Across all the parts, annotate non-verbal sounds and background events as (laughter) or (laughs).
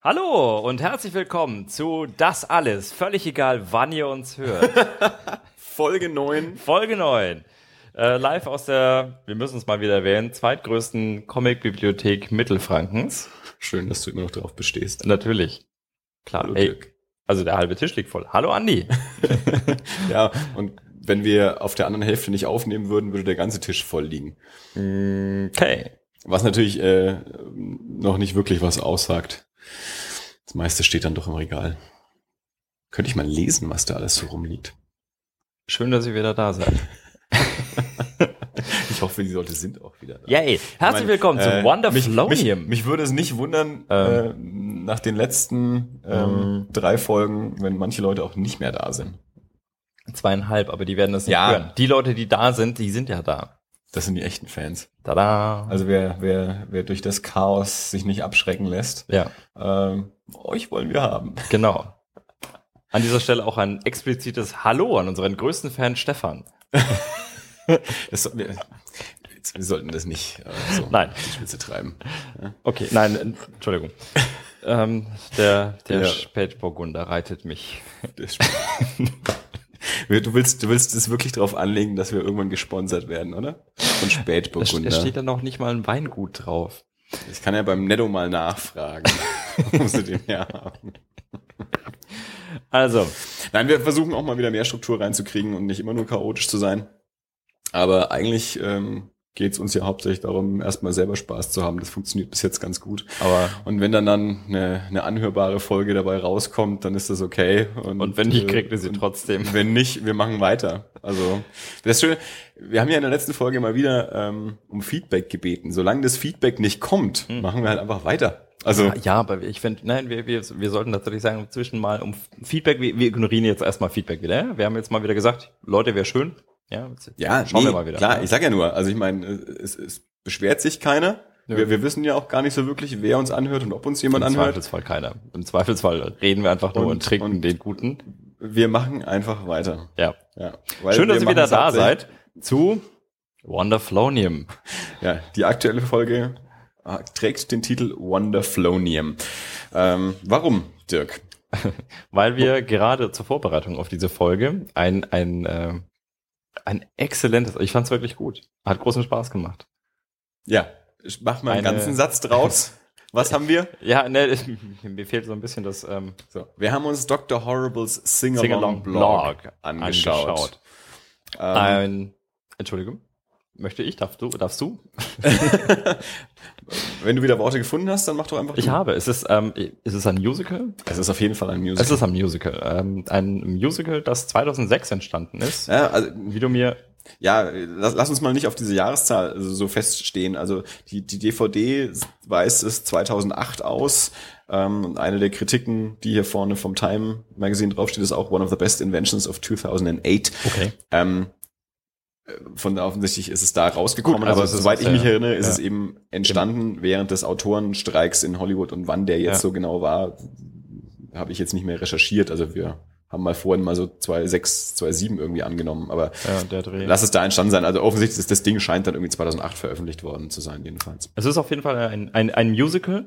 Hallo und herzlich willkommen zu Das Alles. Völlig egal, wann ihr uns hört. (laughs) Folge 9. Folge 9. Äh, live aus der, wir müssen es mal wieder erwähnen, zweitgrößten Comic-Bibliothek Mittelfrankens. Schön, dass du immer noch darauf bestehst. Natürlich. Klar. Hallo, Ey, also der halbe Tisch liegt voll. Hallo Andi. (laughs) Ja, und wenn wir auf der anderen Hälfte nicht aufnehmen würden, würde der ganze Tisch voll liegen. Okay. Was natürlich äh, noch nicht wirklich was aussagt. Das meiste steht dann doch im Regal. Könnte ich mal lesen, was da alles so rumliegt. Schön, dass ihr wieder da seid. (laughs) Ich hoffe, die Leute sind auch wieder da. Yay. Herzlich Ich meine, willkommen zu äh, Wonderflonium. Mich, mich würde es nicht wundern, Ähm. äh, nach den letzten ähm, drei Folgen, wenn manche Leute auch nicht mehr da sind. Zweieinhalb, aber die werden das nicht Ja. hören. Die Leute, die da sind, die sind ja da. Das sind die echten Fans. Tada. Also wer, wer, wer durch das Chaos sich nicht abschrecken lässt, ja, ähm, euch wollen wir haben. genau. An dieser Stelle auch ein explizites Hallo an unseren größten Fan Stefan. (laughs) Das, wir, jetzt, wir sollten das nicht äh, so Nein. die Spitze treiben. Okay, nein, äh, Entschuldigung. ähm, der der Ja. Spätburgunder reitet mich. Das (laughs) du willst, du willst es wirklich darauf anlegen, dass wir irgendwann gesponsert werden, oder? Von Spätburgunder. es steht da noch nicht mal ein Weingut drauf. Ich kann ja beim Netto mal nachfragen, (laughs) wo sie den herhaben. Also, Nein, wir versuchen auch mal wieder mehr Struktur reinzukriegen und nicht immer nur chaotisch zu sein. Aber eigentlich ähm, geht es uns ja hauptsächlich darum, erstmal selber Spaß zu haben. Das funktioniert bis jetzt ganz gut. aber Und wenn dann dann eine, eine anhörbare Folge dabei rauskommt, dann ist das okay. und wenn nicht, äh, kriegt ihr sie und trotzdem. (laughs) Wenn nicht, wir machen weiter. Also das Schöne, wir haben ja in der letzten Folge mal wieder ähm, um Feedback gebeten. Solange das Feedback nicht kommt, machen wir halt einfach weiter. Also Ja, aber ich finde, nein, wir, wir, wir sollten tatsächlich sagen, zwischen mal um Feedback, wir, wir ignorieren jetzt erstmal Feedback wieder. ja? Wir haben jetzt mal wieder gesagt, Leute, wäre schön. Ja, ja, schauen nee, wir mal wieder. Klar, Ja. ich sag ja nur, also ich meine, es, es beschwert sich keiner. Wir, wir wissen ja auch gar nicht so wirklich, wer uns anhört und ob uns jemand Im anhört. Zweifelsfall keiner. Im Zweifelsfall reden wir einfach nur und, Und- trinken und- den guten. Wir machen einfach weiter. Ja. Ja, Schön, dass ihr wieder da seid zu Wonderflonium. (laughs) Ja, die aktuelle Folge äh, trägt den Titel Wonderflonium. Ähm, warum, Dirk? (laughs) Weil wir gerade zur Vorbereitung auf diese Folge ein, ein, äh, ein exzellentes, ich fand es wirklich gut. Hat großen Spaß gemacht. Ja, ich mach mal einen Eine- ganzen Satz draus. (laughs) Was haben wir? Ja, ne, (laughs) mir fehlt so ein bisschen das ähm, So, wir haben uns Dr. Horribles Sing-Along Blog, Blog angeschaut. angeschaut. Ähm, Ein, Entschuldigung, möchte ich, darfst du, darfst du? (laughs) wenn du wieder Worte gefunden hast, dann mach doch einfach Ich du. habe, es ist, ähm, ist es ein Musical? Es ist auf jeden Fall ein Musical. Es ist ein Musical. Ähm, ein Musical, das 2006 entstanden ist. ja, also, Wie du mir, ja, lass, lass uns mal nicht auf diese Jahreszahl so feststehen. Also die, die DVD weist es 2008 aus. Ähm, eine der Kritiken, die hier vorne vom Time Magazine draufsteht, ist auch One of the Best Inventions of 2008. okay. Ähm, äh, von da offensichtlich ist es da rausgekommen, Gut, also aber soweit ich mich erinnere, ist ja. es eben entstanden während des Autorenstreiks in Hollywood und wann der jetzt Ja. so genau war, habe ich jetzt nicht mehr recherchiert. Also wir haben mal vorhin mal so 2.6, 2.7 irgendwie angenommen, aber Ja, lass es da entstanden sein. Also offensichtlich ist das Ding scheint dann irgendwie 2008 veröffentlicht worden zu sein, jedenfalls. Es ist auf jeden Fall ein, ein, ein Musical.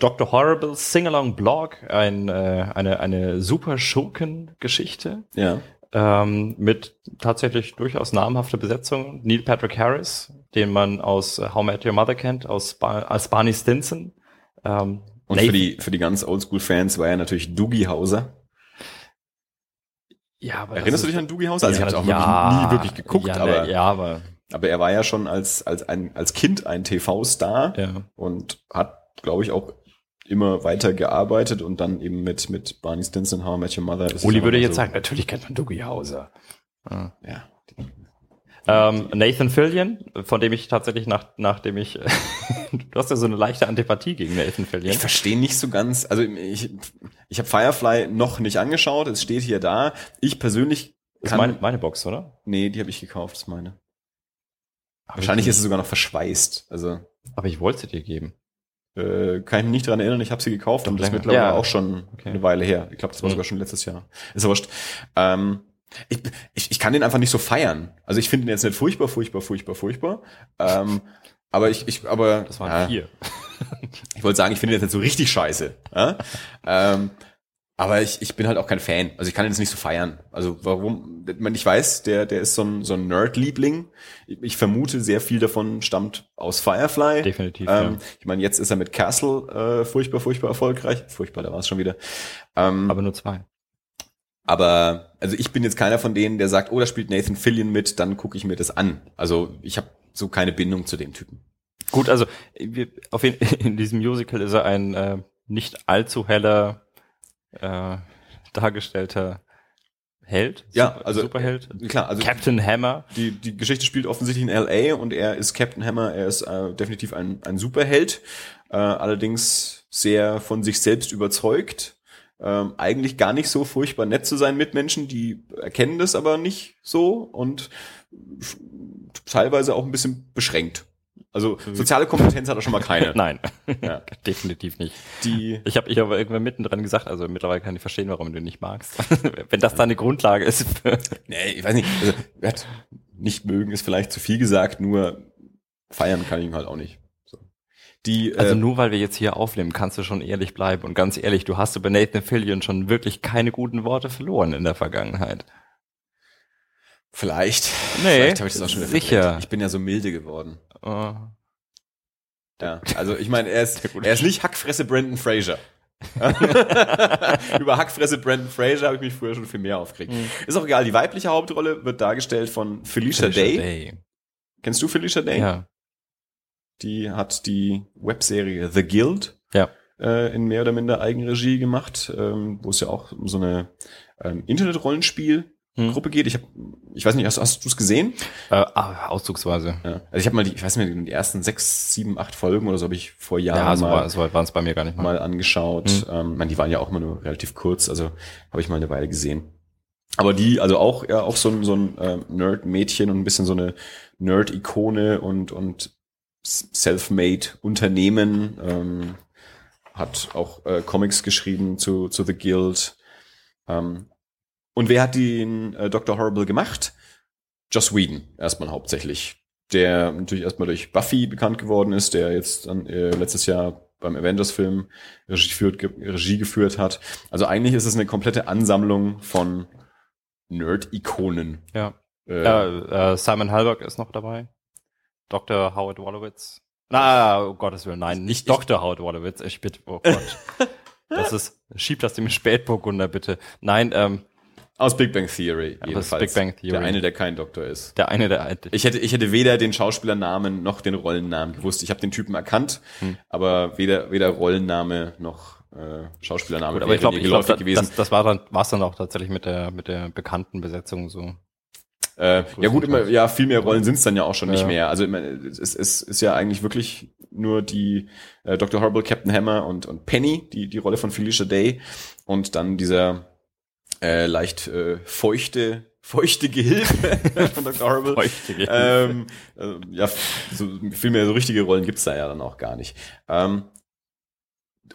Dr. Horrible Sing-Along Blog, ein, äh, eine, eine super Schurken-Geschichte. Ja. Ähm, mit tatsächlich durchaus namhafter Besetzung. Neil Patrick Harris, den man aus äh, How I Met Your Mother kennt, aus Bar als Barney Stinson. Ähm, Und Nathan- für die, für die ganz Oldschool-Fans war er natürlich Doogie Hauser. ja, aber Erinnerst du dich an Doogie Hauser? Also ja, ich habe auch ja, wirklich nie wirklich geguckt, ja, aber, ne, ja, aber aber er war ja schon als, als, ein, als Kind ein TV-Star. ja. und hat, glaube ich, auch immer weiter gearbeitet und dann eben mit, mit Barney Stinson, How I Met Your Mother. Uli würde jetzt so, sagen, natürlich kennt man Dougie Hauser. Ja. Ja. Ähm, Nathan Fillion, von dem ich tatsächlich nach, nachdem ich, (laughs) du hast ja so eine leichte Antipathie gegen Nathan Fillion. Ich verstehe nicht so ganz, also ich, ich habe Firefly noch nicht angeschaut, es steht hier da. Ich persönlich Das ist kann, meine, meine Box, oder? nee, die habe ich gekauft, das ist meine. Hab Wahrscheinlich ich, ist es sogar noch verschweißt, also Aber ich wollte sie dir geben. Äh, kann ich mich nicht dran erinnern, ich habe sie gekauft, und das ist mittlerweile Ja. auch schon Okay. eine Weile her. Ich glaube, das war Mhm. sogar schon letztes Jahr. Ist wurscht. Ähm, ich, ich, ich kann den einfach nicht so feiern. Also ich finde den jetzt nicht furchtbar, furchtbar, furchtbar, furchtbar. Ähm, Aber ich, ich, aber Das waren ja, vier. ich wollte sagen, ich finde das nicht so richtig scheiße. Ja? ähm, aber ich, ich bin halt auch kein Fan. Also ich kann ihn jetzt nicht so feiern. Also warum? Ich weiß, der, der ist so ein, so ein Nerd-Liebling. Ich, ich vermute, sehr viel davon stammt aus Firefly. Definitiv, Ähm, ja. Ich meine, jetzt ist er mit Castle äh, furchtbar, furchtbar erfolgreich. Furchtbar, da war es schon wieder. Ähm, Aber nur zwei. aber also ich bin jetzt keiner von denen, der sagt, oh, da spielt Nathan Fillion mit, dann gucke ich mir das an. Also ich habe so keine Bindung zu dem Typen. Gut, also wir, auf jeden, (laughs) in diesem Musical ist er ein äh, nicht allzu heller äh, dargestellter Held. Ja, Super, also, Superheld. Klar, also Captain Hammer. die, die Geschichte spielt offensichtlich in LA und er ist Captain Hammer, er ist äh, definitiv ein, ein Superheld, äh, allerdings sehr von sich selbst überzeugt. Ähm, eigentlich gar nicht so furchtbar nett zu sein mit Menschen, die erkennen das aber nicht so und teilweise auch ein bisschen beschränkt. Also soziale Kompetenz hat er schon mal keine. (laughs) Nein, Ja. (laughs) definitiv nicht. Die Ich habe ich aber irgendwann mittendrin gesagt, also mittlerweile kann ich verstehen, warum du ihn nicht magst. (laughs) Wenn das deine Grundlage ist. Nee, ich weiß nicht. Also, hat nicht mögen ist vielleicht zu viel gesagt, nur feiern kann ich ihn halt auch nicht. So. Die, also äh, nur weil wir jetzt hier aufnehmen, kannst du schon ehrlich bleiben. Und ganz ehrlich, du hast über Nathan Fillion schon wirklich keine guten Worte verloren in der Vergangenheit. vielleicht. Nee, vielleicht habe ich das auch schon wieder sicher. Ich bin ja so milde geworden. Äh, Ja. (laughs) Also ich meine, er ist, er ist nicht Hackfresse Brandon Fraser. (laughs) Über Hackfresse Brandon Fraser habe ich mich früher schon viel mehr aufgeregt. Ist auch egal, die weibliche Hauptrolle wird dargestellt von Felicia, Day. Kennst du Felicia Day? Ja. Die hat die Webserie The Guild Ja. äh, in mehr oder minder Eigenregie gemacht, ähm, wo es ja auch um so eine ähm, Internet-Rollenspiel-Gruppe Hm. geht. Ich habe, ich weiß nicht, hast, hast du es gesehen? Äh, ah, auszugsweise. Ja. Also ich habe mal die, ich weiß nicht, die ersten sechs, sieben, acht Folgen oder so habe ich vor Jahren Ja, so, mal, war, so waren es bei mir gar nicht mal. mal angeschaut. Hm. Ähm, man, die waren ja auch immer nur relativ kurz, also habe ich mal eine Weile gesehen. Aber die, also auch, ja, auch so ein, so ein ähm, Nerd-Mädchen und ein bisschen so eine Nerd-Ikone und, und self-made Unternehmen, ähm, hat auch äh, Comics geschrieben zu, zu The Guild. Ähm, und wer hat den äh, Dr. Horrible gemacht? Joss Whedon, erstmal hauptsächlich. Der natürlich erstmal durch Buffy bekannt geworden ist, der jetzt dann äh, letztes Jahr beim Avengers-Film Regie, geführt, ge Regie geführt hat. Also eigentlich ist es eine komplette Ansammlung von Nerd-Ikonen. Ja. Äh, Äh, äh, Simon Halberg ist noch dabei. Dr. Howard Wolowitz. Na, oh Gottes Willen, nein, nicht Ich- Dr. Howard Wolowitz. Ich bitte, oh Gott. (laughs) das ist, schieb das dem Spätburgunder bitte. Nein, ähm, Aus Big Bang Theory, aus jedenfalls. Big Bang Theory. Der eine, der kein Doktor ist. der eine, der, Ich hätte, ich hätte weder den Schauspielernamen noch den Rollennamen gewusst. Ich habe den Typen erkannt, Hm. aber weder, weder Rollenname noch äh, Schauspielername Gut, aber ich glaube, glaub, geläufig das, das war dann, war's dann auch tatsächlich mit der, mit der bekannten Besetzung so. Äh, ja gut, immer, ja, viel mehr Rollen sind's dann ja auch schon nicht Ja. mehr. Also immer, es, es, es ist ja eigentlich wirklich nur die äh, Dr. Horrible, Captain Hammer und, und Penny, die, die Rolle von Felicia Day und dann dieser äh, leicht äh, feuchte, feuchte Gehilfe (laughs) von Dr. Horrible. Feuchte Gehilfe. ähm, äh, ja, so, viel mehr so richtige Rollen gibt's da ja dann auch gar nicht. Ähm,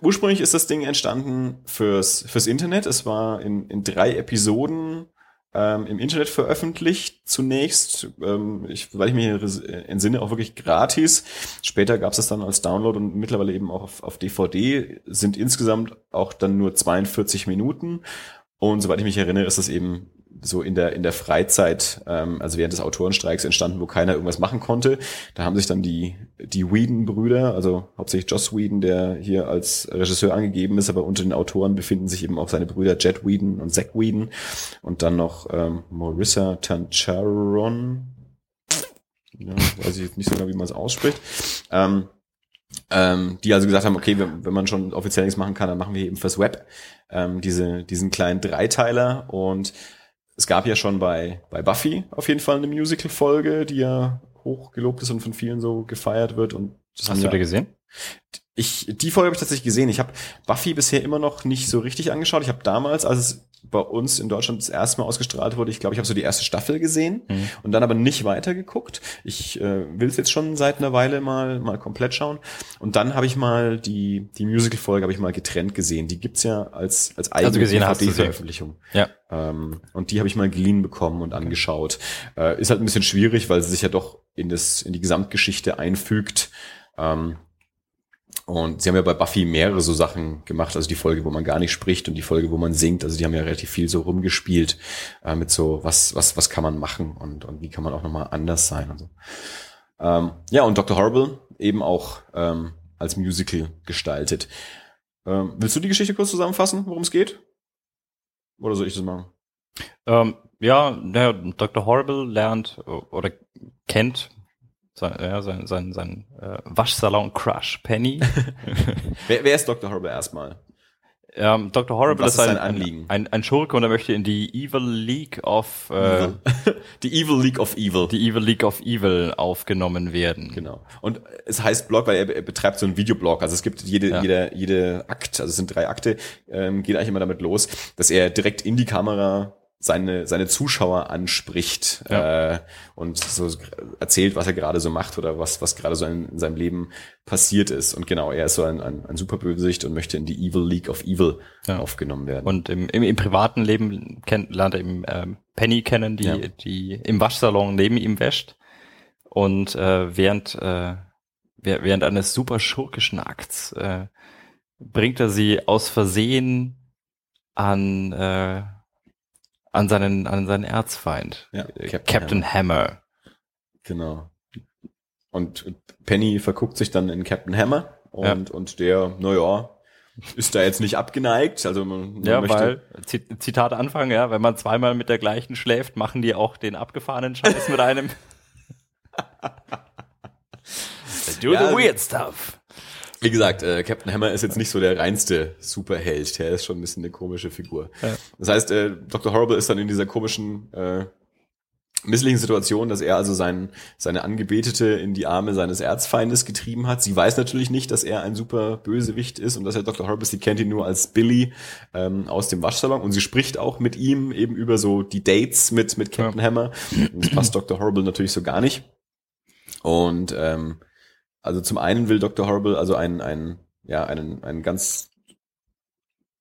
ursprünglich ist das Ding entstanden fürs, fürs Internet. Es war in, in drei Episoden ähm, im Internet veröffentlicht zunächst. Ähm, ich, weil ich mir hier entsinne, auch wirklich gratis. Später gab es das dann als Download und mittlerweile eben auch auf, auf DVD. Sind insgesamt auch dann nur 42 Minuten. Und soweit ich mich erinnere, ist das eben so in der in der Freizeit, ähm, also während des Autorenstreiks entstanden, wo keiner irgendwas machen konnte. Da haben sich dann die die Whedon-Brüder, also hauptsächlich Joss Whedon, der hier als Regisseur angegeben ist, aber unter den Autoren befinden sich eben auch seine Brüder Jet Whedon und Zack Whedon und dann noch ähm, Marissa Tancharon. Ja, weiß ich jetzt nicht so genau, wie man es ausspricht. Ähm, ähm, die also gesagt haben, okay, wenn, wenn man schon offiziell nichts machen kann, dann machen wir eben fürs Web ähm, diese, diesen kleinen Dreiteiler und es gab ja schon bei, bei Buffy auf jeden Fall eine Musical-Folge, die ja hochgelobt ist und von vielen so gefeiert wird und das haben Hast du ja, dir gesehen? ich, die Folge habe ich tatsächlich gesehen. Ich habe Buffy bisher immer noch nicht so richtig angeschaut. Ich habe damals, als es bei uns in Deutschland das erste Mal ausgestrahlt wurde. Ich glaube, ich habe so die erste Staffel gesehen mhm. und dann aber nicht weitergeguckt. Ich äh, will es jetzt schon seit einer Weile mal mal komplett schauen. Und dann habe ich mal die die Musical-Folge habe ich mal getrennt gesehen. Die gibt's ja als als eigene also DVD-Veröffentlichung. Ja. Ähm, und die habe ich mal geliehen bekommen und angeschaut. Äh, ist halt ein bisschen schwierig, weil sie sich ja doch in das in die Gesamtgeschichte einfügt. Ähm, und sie haben ja bei Buffy mehrere so Sachen gemacht, also die Folge, wo man gar nicht spricht und die Folge, wo man singt. Also die haben ja relativ viel so rumgespielt äh, mit so, was, was, was kann man machen und, und wie kann man auch nochmal anders sein und so. Ähm, ja, und Dr. Horrible eben auch ähm, als Musical gestaltet. Ähm, willst du die Geschichte kurz zusammenfassen, worum es geht? Oder soll ich das machen? Ähm, ja, der Dr. Horrible lernt oder kennt sein, ja, sein, sein, sein äh, Waschsalon-Crush, Penny. (laughs) wer, wer ist Dr. Horrible erstmal? Ähm, Dr. Horrible ist, ist ein, ein, ein, ein, Schurke und er möchte in die Evil League of äh, (laughs) die Evil League of Evil. Die Evil League of Evil aufgenommen werden. Genau. Und es heißt Blog, weil er, er betreibt so einen Videoblog. Also es gibt jede, ja. jede, jede Akt, also es sind drei Akte, ähm, geht eigentlich immer damit los, dass er direkt in die Kamera seine, seine Zuschauer anspricht ja. äh, und so erzählt, was er gerade so macht oder was, was gerade so in, in, seinem Leben passiert ist. Und genau, er ist so ein, ein, ein Superbösewicht und möchte in die Evil League of Evil ja. aufgenommen werden. Und im, im, im privaten Leben kennt, lernt er eben ähm, Penny kennen, die, ja. die im Waschsalon neben ihm wäscht. Und äh, während, äh, während eines super schurkischen Akts äh, bringt er sie aus Versehen an äh, an seinen, an seinen Erzfeind. Ja, äh, Captain, Captain Hammer. Hammer. Genau. Und Penny verguckt sich dann in Captain Hammer und, ja. und der, naja, ist da jetzt nicht abgeneigt. Also man, man ja, weil, Zitat Anfang, ja, wenn man zweimal mit der gleichen schläft, machen die auch den abgefahrenen Scheiß mit einem. (laughs) do ja, the weird stuff. Wie gesagt, äh, Captain Hammer ist jetzt nicht so der reinste Superheld. Der ist schon ein bisschen eine komische Figur. Ja. Das heißt, äh, Dr. Horrible ist dann in dieser komischen äh, misslichen Situation, dass er also sein, seine Angebetete in die Arme seines Erzfeindes getrieben hat. Sie weiß natürlich nicht, dass er ein super Bösewicht ist und dass er Dr. Horrible, sie kennt ihn nur als Billy ähm, aus dem Waschsalon und sie spricht auch mit ihm eben über so die Dates mit, mit Captain ja. Hammer. Und das passt Dr. Horrible natürlich so gar nicht. Und ähm, also zum einen will Dr. Horrible also einen, einen, ja, einen, einen ganz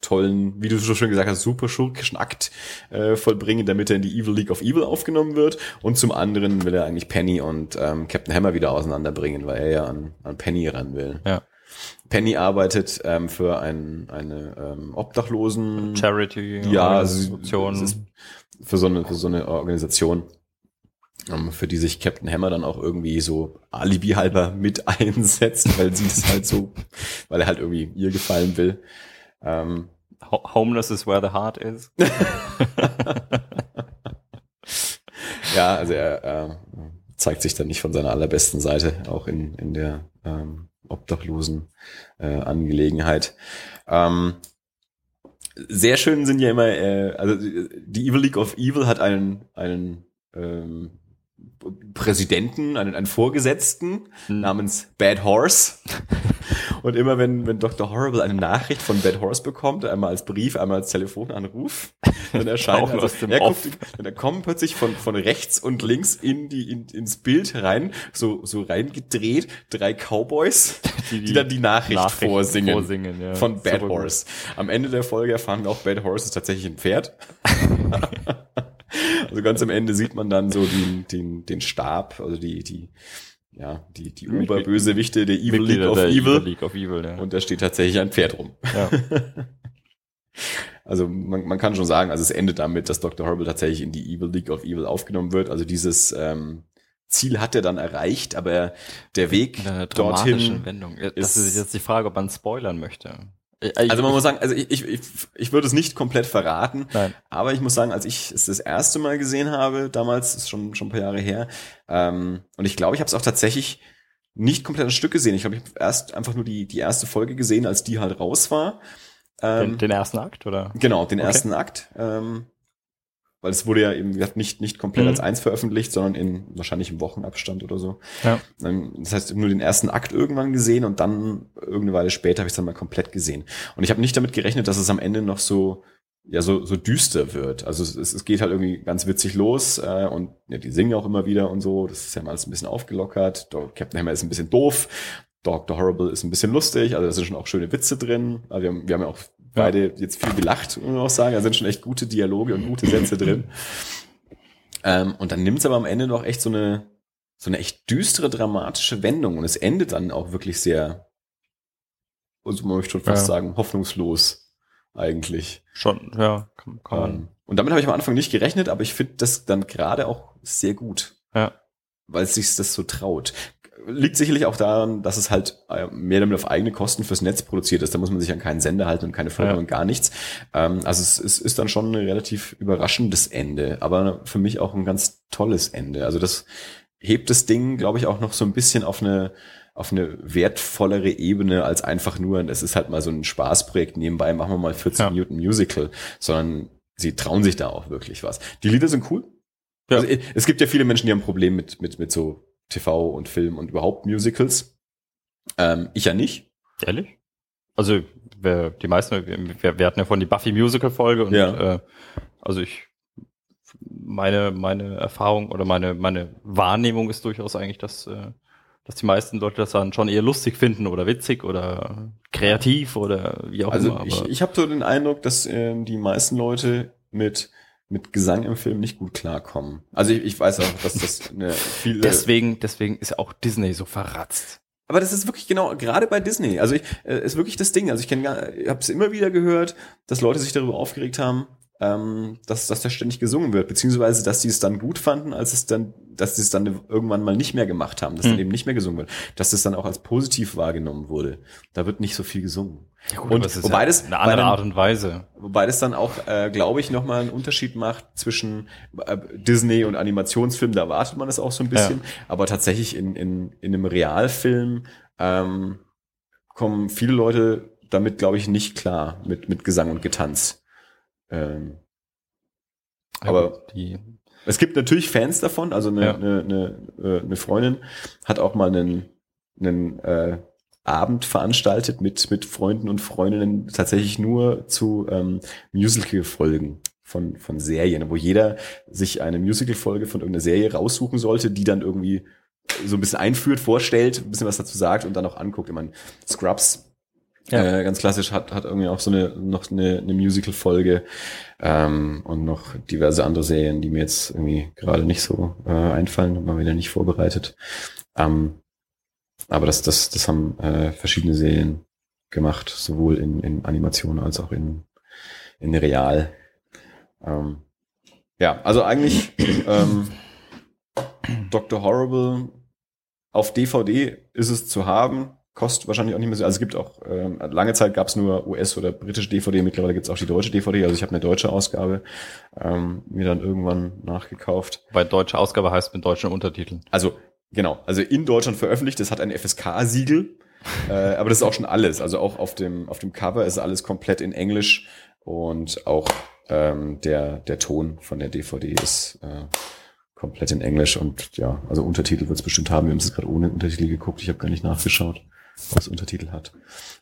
tollen, wie du so schön gesagt hast, super schurkischen Akt äh, vollbringen, damit er in die Evil League of Evil aufgenommen wird. Und zum anderen will er eigentlich Penny und ähm, Captain Hammer wieder auseinanderbringen, weil er ja an, an Penny ran will. Ja. Penny arbeitet ähm, für ein, eine ähm, Obdachlosen Charity ja, Organisation. für so eine für so eine Organisation für die sich Captain Hammer dann auch irgendwie so Alibi halber mit (laughs) einsetzt, weil sie das halt so, weil er halt irgendwie ihr gefallen will. Ähm, Homeless is where the heart is. (laughs) ja, also er äh, zeigt sich dann nicht von seiner allerbesten Seite, auch in, in der ähm, obdachlosen äh, Angelegenheit. Ähm, sehr schön sind ja immer, äh, also die Evil League of Evil hat einen, einen ähm, Präsidenten, einen, einen Vorgesetzten hm. namens Bad Horse. (laughs) Und immer wenn, wenn Dr. Horrible eine Nachricht von Bad Horse bekommt, einmal als Brief, einmal als Telefonanruf, (laughs) dann erscheint also, er, guckt, dann kommen plötzlich von, von rechts und links in die, in, ins Bild rein, so, so reingedreht, drei Cowboys, die, die, die dann die Nachricht, Nachricht vorsingen, vorsingen ja. von Bad Horse. Am Ende der Folge erfahren wir auch, Bad Horse ist tatsächlich ein Pferd. (laughs) Also ganz am Ende sieht man dann so den, den, den Stab, also die, die, ja, die, die Oberbösewichte der Evil League of Evil. Evil League of Evil ja. Und da steht tatsächlich ein Pferd rum. Ja. also man, man kann schon sagen, also es endet damit, dass Dr. Horrible tatsächlich in die Evil League of Evil aufgenommen wird. Also dieses ähm, Ziel hat er dann erreicht, aber der Weg dorthin. Wendung. Das ist jetzt die Frage, ob man spoilern möchte. Äh, also man muss sagen, also ich, ich, ich würde es nicht komplett verraten, Nein. aber ich muss sagen, als ich es das erste Mal gesehen habe, damals, ist schon, schon ein paar Jahre her, ähm, und ich glaube, ich habe es auch tatsächlich nicht komplett ein Stück gesehen. Ich glaube, ich habe erst einfach nur die, die erste Folge gesehen, als die halt raus war. Ähm, den, den ersten Akt, oder? Genau, den okay. ersten Akt. Ähm, weil es wurde ja eben nicht, nicht komplett mhm. als eins veröffentlicht, sondern in wahrscheinlich im Wochenabstand oder so. Ja. Ähm, das heißt, nur den ersten Akt irgendwann gesehen und dann irgendeine Weile später habe ich es dann mal komplett gesehen. Und ich habe nicht damit gerechnet, dass es am Ende noch so ja so, so düster wird. Also es, es geht halt irgendwie ganz witzig los äh, und ja, die singen auch immer wieder und so. Das ist ja mal alles ein bisschen aufgelockert. Captain Hammer ist ein bisschen doof. Dr. Horrible ist ein bisschen lustig. Also da sind schon auch schöne Witze drin. Also wir, haben, wir haben ja auch beide jetzt viel gelacht, muss man auch sagen. Da sind schon echt gute Dialoge und gute Sätze drin. Ähm, und dann nimmt es aber am Ende noch echt so eine, so eine echt düstere, dramatische Wendung. Und es endet dann auch wirklich sehr, also man möchte schon fast ja. sagen, hoffnungslos eigentlich. Schon, ja. Kann, man. Ähm, und damit habe ich am Anfang nicht gerechnet, aber ich finde das dann gerade auch sehr gut. Ja. Weil es sich das so traut liegt sicherlich auch daran, dass es halt äh, mehr oder weniger auf eigene Kosten fürs Netz produziert ist. Da muss man sich an keinen Sender halten und keine Folge ja. und gar nichts. Ähm, also es, es ist dann schon ein relativ überraschendes Ende, aber für mich auch ein ganz tolles Ende. Also das hebt das Ding, glaube ich, auch noch so ein bisschen auf eine auf eine wertvollere Ebene als einfach nur, es ist halt mal so ein Spaßprojekt nebenbei, machen wir mal 14 ja. Minuten Musical, sondern sie trauen sich da auch wirklich was. Die Lieder sind cool. Ja. Also, es gibt ja viele Menschen, die haben ein Problem mit, mit, mit so TV und Film und überhaupt Musicals. Ähm, ich ja nicht. Ehrlich? Also wir, die meisten, wir, wir hatten ja von die Buffy Musical Folge und ja. äh, also ich meine meine Erfahrung oder meine meine Wahrnehmung ist durchaus eigentlich, dass äh, dass die meisten Leute das dann schon eher lustig finden oder witzig oder kreativ oder wie auch also immer. Also ich, ich habe so den Eindruck, dass äh, die meisten Leute mit mit Gesang im Film nicht gut klarkommen. Also ich, ich weiß auch, dass das eine (laughs) viele deswegen deswegen ist auch Disney so verratzt. Aber das ist wirklich genau gerade bei Disney. Also ich äh, ist wirklich das Ding. Also ich kenne, ich habe es immer wieder gehört, dass Leute sich darüber aufgeregt haben, ähm, dass, dass da ständig gesungen wird, beziehungsweise dass die es dann gut fanden, als es dann, dass sie es dann irgendwann mal nicht mehr gemacht haben, dass mhm. dann eben nicht mehr gesungen wird, dass es dann auch als positiv wahrgenommen wurde. Da wird nicht so viel gesungen. Ja gut, und wobei ja das eine andere Art und Weise. Wobei das dann auch, äh, glaube ich, nochmal einen Unterschied macht zwischen äh, Disney und Animationsfilm. Da erwartet man es auch so ein bisschen, ja. aber tatsächlich in, in, in einem Realfilm ähm, kommen viele Leute damit, glaube ich, nicht klar mit mit Gesang und Getanz. Ähm, aber die es gibt natürlich Fans davon. Also eine, ja. eine, eine, äh, eine Freundin hat auch mal einen, einen äh, Abend veranstaltet mit, mit Freunden und Freundinnen tatsächlich nur zu ähm, Musical-Folgen von, von Serien, wo jeder sich eine Musical-Folge von irgendeiner Serie raussuchen sollte, die dann irgendwie so ein bisschen einführt, vorstellt, ein bisschen was dazu sagt und dann auch anguckt. Ich meine, Scrubs ja. Äh, ganz klassisch hat, hat irgendwie auch so eine, noch eine, eine Musical-Folge ähm, und noch diverse andere Serien, die mir jetzt irgendwie gerade nicht so äh, einfallen, mal wieder nicht vorbereitet. Ähm, aber das, das, das haben äh, verschiedene Serien gemacht, sowohl in, in Animation als auch in, in Real. Ähm, ja, also eigentlich ähm, Dr. Horrible auf DVD ist es zu haben kostet wahrscheinlich auch nicht mehr so. Also es gibt auch, äh, lange Zeit gab es nur US- oder britische DVD, mittlerweile gibt es auch die deutsche DVD. Also ich habe eine deutsche Ausgabe ähm, mir dann irgendwann nachgekauft. Weil deutsche Ausgabe heißt mit deutschen Untertiteln. Also genau, also in Deutschland veröffentlicht, das hat ein FSK-Siegel, äh, aber das ist auch schon alles. Also auch auf dem, auf dem Cover ist alles komplett in Englisch und auch ähm, der, der Ton von der DVD ist äh, komplett in Englisch und ja, also Untertitel wird es bestimmt haben. Wir haben es gerade ohne Untertitel geguckt, ich habe gar nicht nachgeschaut was Untertitel hat.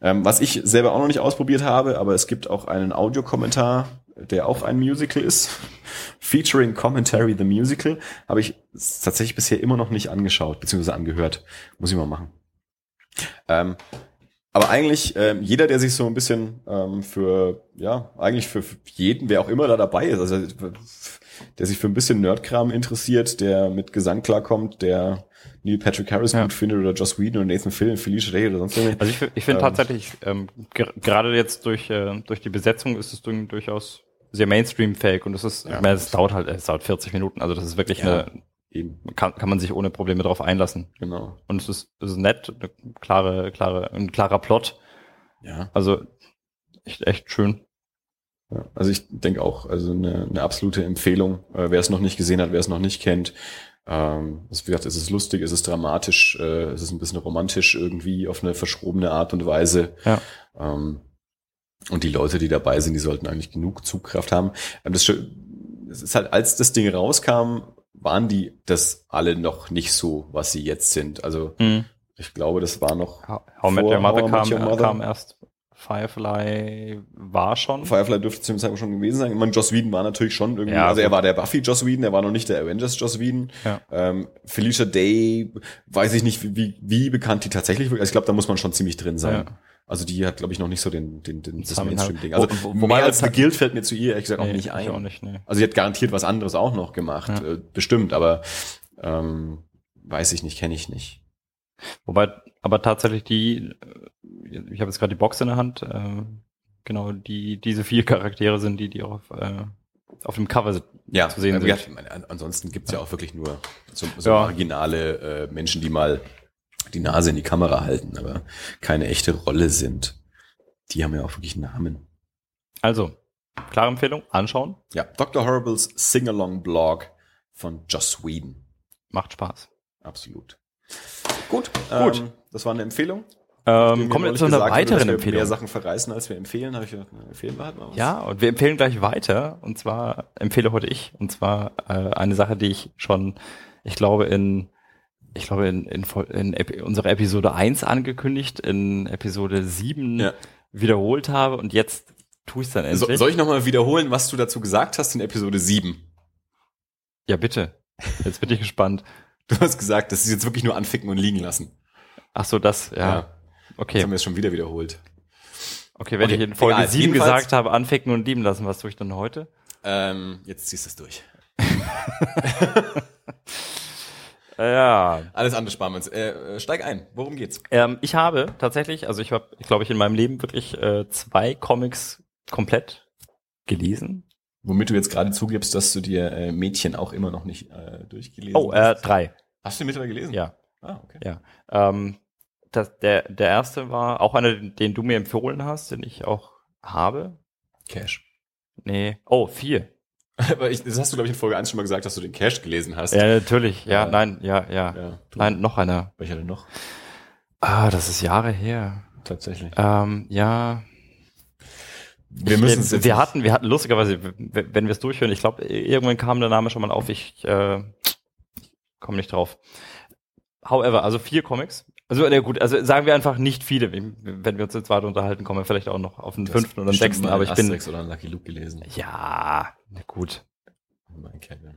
Ähm, was ich selber auch noch nicht ausprobiert habe, aber es gibt auch einen Audiokommentar, der auch ein Musical ist. (laughs) Featuring Commentary the Musical. Habe ich tatsächlich bisher immer noch nicht angeschaut, beziehungsweise angehört. Muss ich mal machen. Ähm, aber eigentlich ähm, jeder, der sich so ein bisschen ähm, für, ja, eigentlich für jeden, wer auch immer da dabei ist, also der sich für ein bisschen Nerdkram interessiert, der mit Gesang klarkommt, der Neil Patrick Harris ja. gut findet oder Joss Whedon oder Nathan Fillion, Felicia Day oder sonst irgendwas. Also ich, ich finde ähm, tatsächlich, ähm, gerade jetzt durch, äh, durch die Besetzung ist es durchaus sehr Mainstream-fähig und es ist, ja. ich meine, es dauert halt, es dauert 40 Minuten, also das ist wirklich ja, eine, eben. Kann, kann man sich ohne Probleme darauf einlassen. Genau. Und es ist, es ist nett, eine klare, klare, ein klarer Plot. Ja. Also echt, echt schön. Ja, also ich denke auch, also eine, eine absolute Empfehlung. Äh, wer es noch nicht gesehen hat, wer es noch nicht kennt, ähm, also wie gesagt, es ist lustig, es ist dramatisch, äh, es ist ein bisschen romantisch irgendwie auf eine verschrobene Art und Weise. Ja. Ähm, und die Leute, die dabei sind, die sollten eigentlich genug Zugkraft haben. Ähm, das, das ist halt, als das Ding rauskam, waren die das alle noch nicht so, was sie jetzt sind. Also mhm. ich glaube, das war noch. How, How Met Your Mother, kam, Your Mother kam erst Firefly war schon. Firefly dürfte zu dem Zeitpunkt schon gewesen sein. Ich meine, Joss Whedon war natürlich schon irgendwie, Ja, also er war der Buffy Joss Whedon, er war noch nicht der Avengers Joss Whedon. Ja. Ähm, Felicia Day, weiß ich nicht, wie, wie bekannt die tatsächlich wird. Also ich glaube, da muss man schon ziemlich drin sein. Ja. Also die hat, glaube ich, noch nicht so den, den, den das. Mainstream-Ding. Also Wo- wo- mehr wobei als The Guild fällt mir zu ihr ehrlich gesagt auch Nee, nicht ich ein. auch nicht, nee. Also sie hat garantiert was anderes auch noch gemacht, Ja. äh, bestimmt, aber ähm, weiß ich nicht, kenne ich nicht. Wobei, aber tatsächlich die, äh, ich habe jetzt gerade die Box in der Hand, äh, genau, die, diese vier Charaktere sind die, die auch auf, äh, auf dem Cover. Ja, zu sehen sind. ja, ansonsten gibt's ja auch wirklich nur so, so Ja. marginale äh, Menschen, die mal die Nase in die Kamera halten, aber keine echte Rolle sind. Die haben ja auch wirklich Namen. Also, klare Empfehlung, anschauen, Ja, Dr. Horribles Sing-Along-Blog von Joss Whedon. macht Spaß. Absolut. Gut, Gut. Ähm, das war eine Empfehlung. Ähm, kommen wir zu einer gesagt weiteren wir Empfehlung. mehr Sachen verreißen, als wir empfehlen. Habe ich gedacht, na, empfehlen wir halt mal was. Ja, und wir empfehlen gleich weiter. Und zwar empfehle heute ich. Und zwar äh, eine Sache, die ich schon, ich glaube, in, ich glaube, in, in, in Epi unserer Episode 1 angekündigt, in Episode 7 Ja. wiederholt habe. Und jetzt tue ich es dann endlich. So, soll ich nochmal wiederholen, was du dazu gesagt hast in Episode 7? ja, bitte. Jetzt bin ich gespannt. Du hast gesagt, das ist jetzt wirklich nur anficken und liegen lassen. Ach so, das, ja. Das Okay. haben wir jetzt schon wieder wiederholt. Okay, wenn Okay, ich in Folge egal. 7 Jedenfalls- gesagt habe, anficken und lieben lassen, was tue ich dann heute? Ähm, jetzt ziehst du es durch. (laughs) Ja, Alles andere sparen wir uns. Äh, äh, steig ein. Worum geht's? Ähm, ich habe tatsächlich, also ich habe, glaube ich, in meinem Leben wirklich äh, zwei Comics komplett gelesen. Womit du jetzt gerade zugibst, dass du dir äh, Mädchen auch immer noch nicht äh, durchgelesen Oh, äh, hast. drei. Hast du den mittlerweile gelesen? Ja, Ah, okay. ja. Ähm, das, der, der erste war auch einer, den du mir empfohlen hast, den ich auch habe. Cash. Nee. Oh, vier. (laughs) Aber ich, das hast du, glaube ich, in Folge 1 schon mal gesagt, dass du den Cash gelesen hast. Ja, natürlich. Ja, Ja. nein, ja, ja. Ja, Nein, noch einer. Welcher denn noch? Ah, das ist Jahre her. Tatsächlich. Ähm, ja. Wir müssen es jetzt wir hatten, wir hatten lustigerweise, wenn wir es durchführen, ich glaube, irgendwann kam der Name schon mal auf, ich äh, komme nicht drauf. However, also vier Comics. Also ja gut, also sagen wir einfach nicht viele. Wenn wir uns jetzt weiter unterhalten, kommen wir vielleicht auch noch auf den fünften oder den sechsten, aber ich bin. Asterix oder einen Lucky Luke gelesen. Ja, na gut.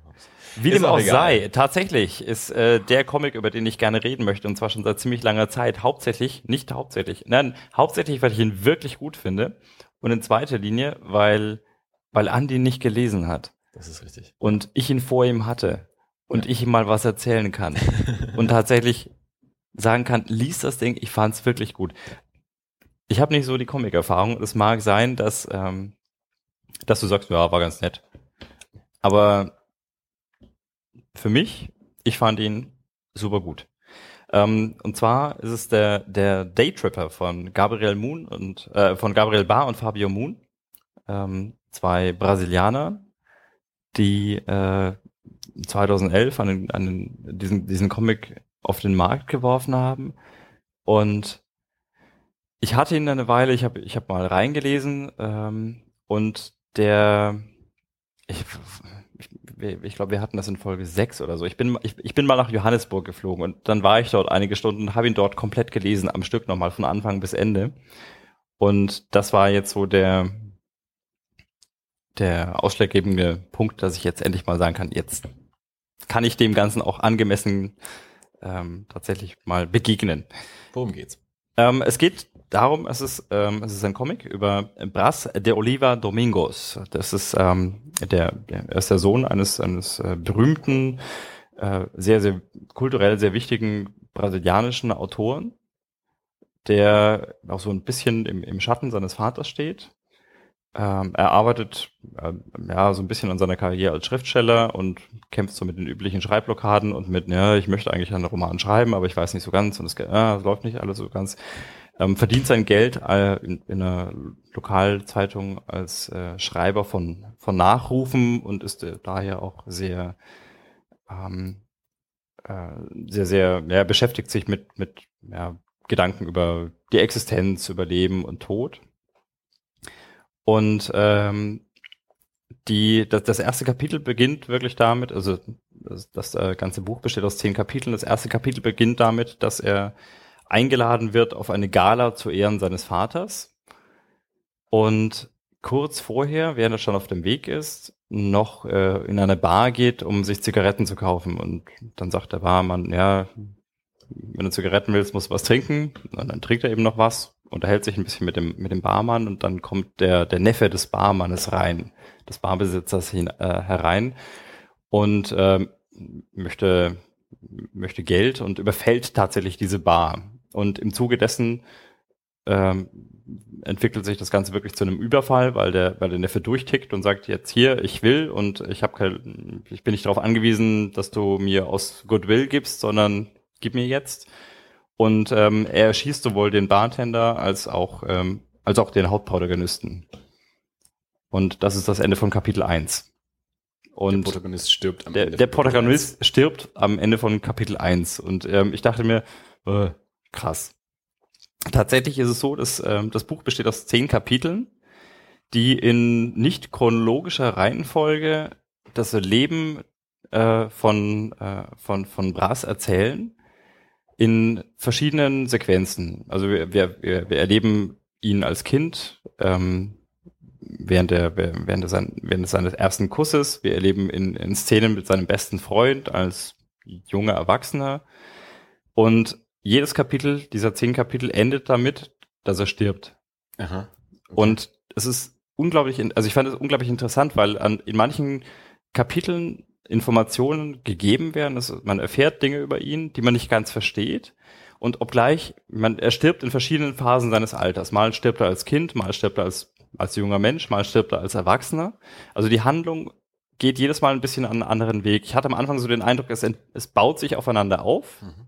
Hobbes. Wie Ist dem auch auch sei, tatsächlich ist äh, der Comic, über den ich gerne reden möchte, und zwar schon seit ziemlich langer Zeit, hauptsächlich, nicht hauptsächlich, nein, hauptsächlich, weil ich ihn wirklich gut finde und in zweiter Linie, weil, weil Andy nicht gelesen hat Das ist richtig. und ich ihn vor ihm hatte und ich ihm mal was erzählen kann (laughs) und tatsächlich sagen kann, lies das Ding, ich fand's wirklich gut. Ich habe nicht so die Comic-Erfahrung. Es mag sein, dass, ähm, dass du sagst, ja, war ganz nett. Aber für mich, ich fand ihn super gut. Ähm, und zwar ist es der, der Daytripper von Gabriel Moon und äh, von Gabriel Bar und Fabio Moon. Ähm, zwei Brasilianer, die äh, 2011 an, den, an den, diesen, diesen Comic auf den Markt geworfen haben. Und ich hatte ihn eine Weile, ich habe ich hab mal reingelesen ähm, und der, ich, ich, glaube, wir hatten das in Folge 6 oder so. Ich bin, ich, ich bin mal nach Johannesburg geflogen und dann war ich dort einige Stunden und habe ihn dort komplett gelesen, am Stück nochmal von Anfang bis Ende. Und das war jetzt so der, der ausschlaggebende Punkt, dass ich jetzt endlich mal sagen kann, jetzt kann ich dem Ganzen auch angemessen ähm, tatsächlich mal begegnen. Worum geht's? Ähm, es geht darum, es ist, ähm, es ist ein Comic über Bras de Oliva Domingos. Das ist, ähm, der, der, er ist der Sohn eines, eines äh, berühmten, äh, sehr, sehr kulturell sehr wichtigen brasilianischen Autoren, der auch so ein bisschen im, im Schatten seines Vaters steht. Ähm, er arbeitet äh, ja so ein bisschen an seiner Karriere als Schriftsteller und kämpft so mit den üblichen Schreibblockaden und mit, ja, ich möchte eigentlich einen Roman schreiben, aber ich weiß nicht so ganz und es, es läuft nicht alles so ganz. Ähm, verdient sein Geld äh, in, in einer Lokalzeitung als äh, Schreiber von, von Nachrufen und ist äh, daher auch sehr, ähm, äh, sehr, sehr, ja, beschäftigt sich mit, mit ja, Gedanken über die Existenz, über Leben und Tod. Und ähm, die, das, das erste Kapitel beginnt wirklich damit, also das, das äh, ganze Buch besteht aus zehn Kapiteln. Das erste Kapitel beginnt damit, dass er eingeladen wird auf eine Gala zu Ehren seines Vaters. und kurz vorher, während er schon auf dem Weg ist, noch äh, in eine Bar geht, um sich Zigaretten zu kaufen. Und dann sagt der Barmann, ja, wenn du Zigaretten willst, musst du was trinken. Und dann trinkt er eben noch was, unterhält sich ein bisschen mit dem, mit dem Barmann und dann kommt der, der Neffe des Barmannes rein, des Barbesitzers hin, äh, herein und äh, möchte, möchte Geld und überfällt tatsächlich diese Bar. Und im Zuge dessen ähm, entwickelt sich das Ganze wirklich zu einem Überfall, weil der, weil der Neffe durchtickt und sagt jetzt hier, ich will und ich habe kein, ich bin nicht darauf angewiesen, dass du mir aus Goodwill gibst, sondern gib mir jetzt. Und ähm, er erschießt sowohl den Bartender als auch, ähm, als auch den Hauptprotagonisten. Und das ist das Ende von Kapitel 1. Und der Protagonist stirbt am der, Ende. Der Protagonist stirbt am Ende von Kapitel 1. Und ähm, ich dachte mir, äh, krass. Tatsächlich ist es so, dass ähm, das Buch besteht aus zehn Kapiteln, die in nicht chronologischer Reihenfolge das Leben äh, von, äh, von, von Brass erzählen in verschiedenen Sequenzen. Also wir, wir, wir erleben ihn als Kind ähm, während, der, während, der, während seines ersten Kusses. Wir erleben in, in Szenen mit seinem besten Freund als junger Erwachsener. Und jedes Kapitel dieser zehn Kapitel endet damit, dass er stirbt. Aha. Okay. Und es ist unglaublich, also ich fand es unglaublich interessant, weil an, in manchen Kapiteln Informationen gegeben werden, also man erfährt Dinge über ihn, die man nicht ganz versteht. Und obgleich, man, er stirbt in verschiedenen Phasen seines Alters. Mal stirbt er als Kind, mal stirbt er als, als junger Mensch, mal stirbt er als Erwachsener. Also die Handlung geht jedes Mal ein bisschen an einen anderen Weg. Ich hatte am Anfang so den Eindruck, es, es baut sich aufeinander auf. Mhm.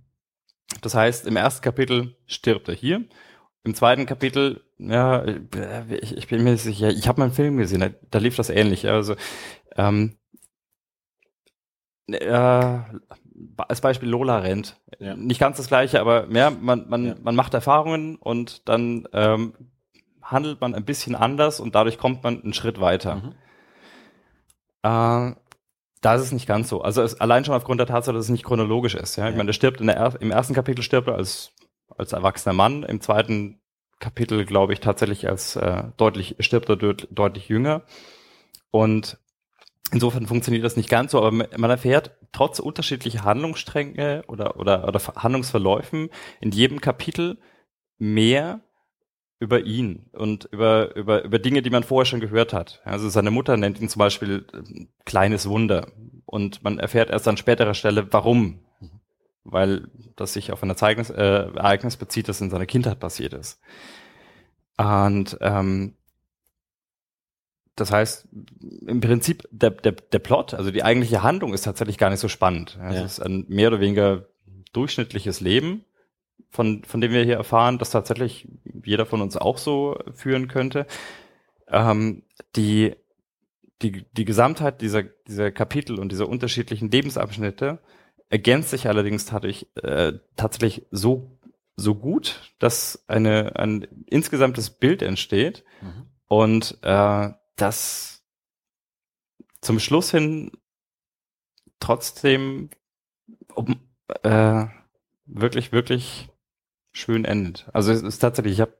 Das heißt, im ersten Kapitel stirbt er hier. Im zweiten Kapitel, ja, ich, ich bin mir sicher, ich habe mal einen Film gesehen, da, da lief das ähnlich. Also ähm, äh, als Beispiel Lola rennt. Ja. Nicht ganz das gleiche, aber mehr, man, man, ja. man macht Erfahrungen und dann ähm, handelt man ein bisschen anders und dadurch kommt man einen Schritt weiter. Mhm. Äh, da ist es nicht ganz so. Also es, allein schon aufgrund der Tatsache, dass es nicht chronologisch ist. Ja? Ich meine, der stirbt in der, im ersten Kapitel stirbt er als, als erwachsener Mann, im zweiten Kapitel, glaube ich, tatsächlich als äh, deutlich, stirbt er deut, deutlich jünger. Und insofern funktioniert das nicht ganz so, aber man erfährt trotz unterschiedlicher Handlungsstränge oder, oder, oder Handlungsverläufen in jedem Kapitel mehr über ihn und über, über, über Dinge, die man vorher schon gehört hat. Also seine Mutter nennt ihn zum Beispiel äh, kleines Wunder und man erfährt erst an späterer Stelle, warum. Weil das sich auf ein Ereignis, äh, Ereignis bezieht, das in seiner Kindheit passiert ist. Und ähm, das heißt, im Prinzip der, der, der Plot, also die eigentliche Handlung ist tatsächlich gar nicht so spannend. Es ja. ist ein mehr oder weniger durchschnittliches Leben von, von dem wir hier erfahren, dass tatsächlich jeder von uns auch so führen könnte. Ähm, die, die, die Gesamtheit dieser, dieser Kapitel und dieser unterschiedlichen Lebensabschnitte ergänzt sich allerdings dadurch äh, tatsächlich so, so gut, dass eine, ein insgesamtes Bild entsteht mhm. und äh, das zum Schluss hin trotzdem um, äh, wirklich, wirklich schön endet. Also es ist tatsächlich, ich habe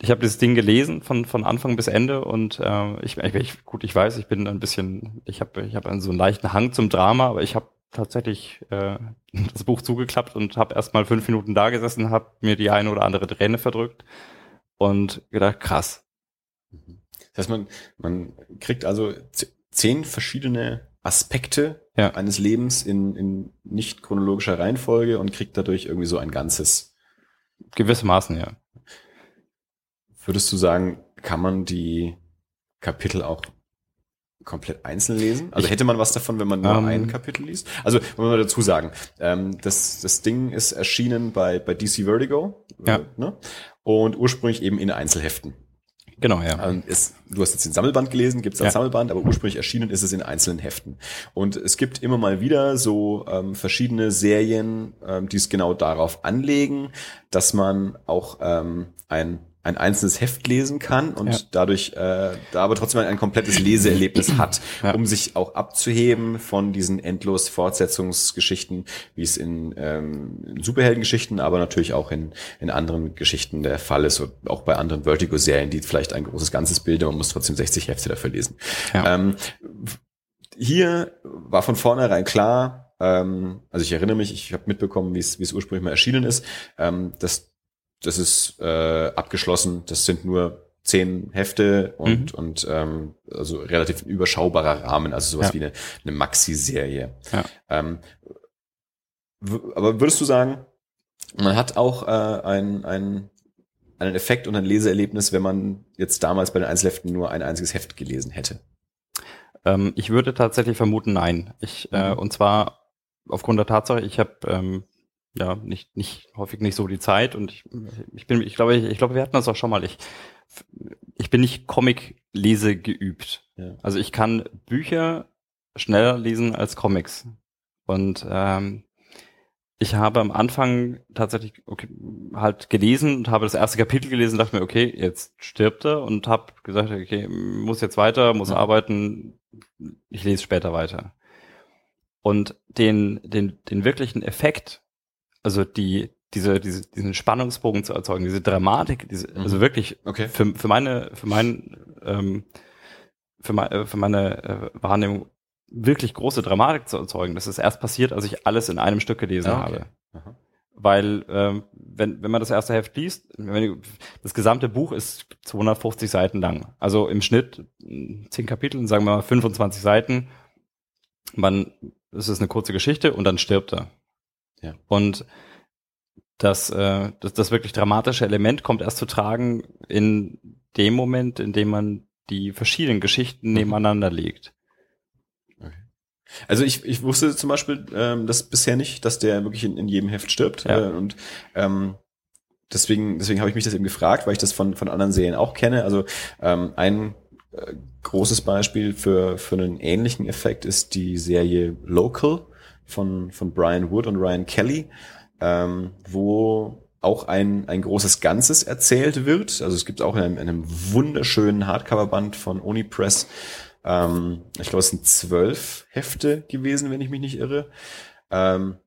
ich habe dieses Ding gelesen von von Anfang bis Ende und äh, ich, ich gut, ich weiß, ich bin ein bisschen, ich habe ich habe so einen leichten Hang zum Drama, aber ich habe tatsächlich äh, (laughs) das Buch zugeklappt und habe mal fünf Minuten da gesessen, habe mir die eine oder andere Träne verdrückt und gedacht, krass. Das heißt, man man kriegt also zehn verschiedene Aspekte ja. eines Lebens in, in nicht chronologischer Reihenfolge und kriegt dadurch irgendwie so ein Ganzes. Gewissermaßen, ja. Würdest du sagen, kann man die Kapitel auch komplett einzeln lesen? Also hätte man was davon, wenn man nur ähm. ein Kapitel liest? Also, wollen wir dazu sagen, ähm, das, das Ding ist erschienen bei, bei DC Vertigo. Ja. Äh, ne? Und ursprünglich eben in Einzelheften. Genau, ja. Ähm, ist, du hast jetzt den Sammelband gelesen, gibt es als ja. Sammelband, aber ursprünglich erschienen ist es in einzelnen Heften. Und es gibt immer mal wieder so ähm, verschiedene Serien, ähm, die es genau darauf anlegen, dass man auch ähm, ein ein einzelnes Heft lesen kann und Ja. dadurch äh, da aber trotzdem ein komplettes Leseerlebnis hat, Ja. um sich auch abzuheben von diesen endlos Fortsetzungsgeschichten, wie es in, ähm, in Superheldengeschichten, aber natürlich auch in, in anderen Geschichten der Fall ist auch bei anderen Vertigo-Serien, die vielleicht ein großes Ganzes bilden, man muss trotzdem 60 Hefte dafür lesen. Ja. Ähm, hier war von vornherein klar, ähm, also ich erinnere mich, ich habe mitbekommen, wie es wie es ursprünglich mal erschienen ist, ähm, dass das ist äh, abgeschlossen, das sind nur zehn Hefte und Mhm. und ähm, also relativ überschaubarer Rahmen, also sowas Ja. wie eine, eine Maxi-Serie. Ja. Ähm, aber würdest du sagen, man hat auch äh, ein, ein, einen Effekt und ein Leseerlebnis, wenn man jetzt damals bei den Einzelheften nur ein einziges Heft gelesen hätte? Ähm, ich würde tatsächlich vermuten, nein. Ich, äh, Mhm. und zwar aufgrund der Tatsache, ich habe ähm, ja nicht, nicht häufig nicht so die Zeit und ich, ich bin, ich glaube, ich, ich glaube, wir hatten das auch schon mal. Ich, ich bin nicht Comic-Lese geübt. Ja. Also ich kann Bücher schneller lesen als Comics. Und ähm, ich habe am Anfang tatsächlich okay, halt gelesen und habe das erste Kapitel gelesen, dachte mir, okay, jetzt stirbt er und habe gesagt, okay, muss jetzt weiter, muss Ja. arbeiten, ich lese später weiter. Und den, den, den wirklichen Effekt, also die, diese, diese, diesen Spannungsbogen zu erzeugen, diese Dramatik, diese, Mhm. also wirklich Okay. für, für meine, für mein, ähm, für, mein, für meine äh, Wahrnehmung wirklich große Dramatik zu erzeugen. Das ist erst passiert, als ich alles in einem Stück gelesen Ah, okay. habe. Aha. Weil, ähm, wenn, wenn man das erste Heft liest, wenn das gesamte Buch ist 250 Seiten lang. Also im Schnitt mh, 10 Kapitel, sagen wir mal 25 Seiten. Man, es ist eine kurze Geschichte und dann stirbt er. Ja. Und das, äh, das, das wirklich dramatische Element kommt erst zu tragen in dem Moment, in dem man die verschiedenen Geschichten Mhm. nebeneinander legt. Also ich, ich wusste zum Beispiel ähm, das bisher nicht, dass der wirklich in, in jedem Heft stirbt. Ja. Äh, und ähm, deswegen, deswegen habe ich mich das eben gefragt, weil ich das von, von anderen Serien auch kenne. Also ähm, ein äh, großes Beispiel für, für einen ähnlichen Effekt ist die Serie Local von, von Brian Wood und Ryan Kelly, ähm, wo auch ein, ein großes Ganzes erzählt wird. Also es gibt auch in einem, in einem wunderschönen Hardcover-Band von Onipress ähm, ich glaube, es sind zwölf Hefte gewesen, wenn ich mich nicht irre. Ähm,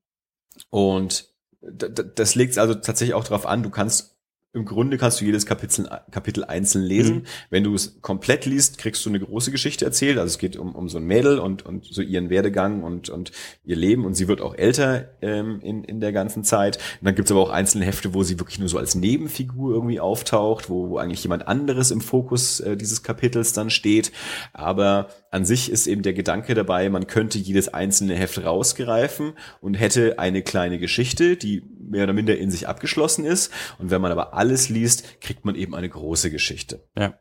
und das legt also tatsächlich auch darauf an, du kannst im Grunde kannst du jedes Kapitel, Kapitel einzeln lesen. Mhm. Wenn du es komplett liest, kriegst du eine große Geschichte erzählt. Also es geht um, um so ein Mädel und, und so ihren Werdegang und, und ihr Leben. Und sie wird auch älter ähm, in, in der ganzen Zeit. Und dann gibt's aber auch einzelne Hefte, wo sie wirklich nur so als Nebenfigur irgendwie auftaucht, wo, wo eigentlich jemand anderes im Fokus äh, dieses Kapitels dann steht. Aber an sich ist eben der Gedanke dabei, man könnte jedes einzelne Heft rausgreifen und hätte eine kleine Geschichte, die mehr oder minder in sich abgeschlossen ist. Und wenn man aber alles liest, kriegt man eben eine große Geschichte. Ja.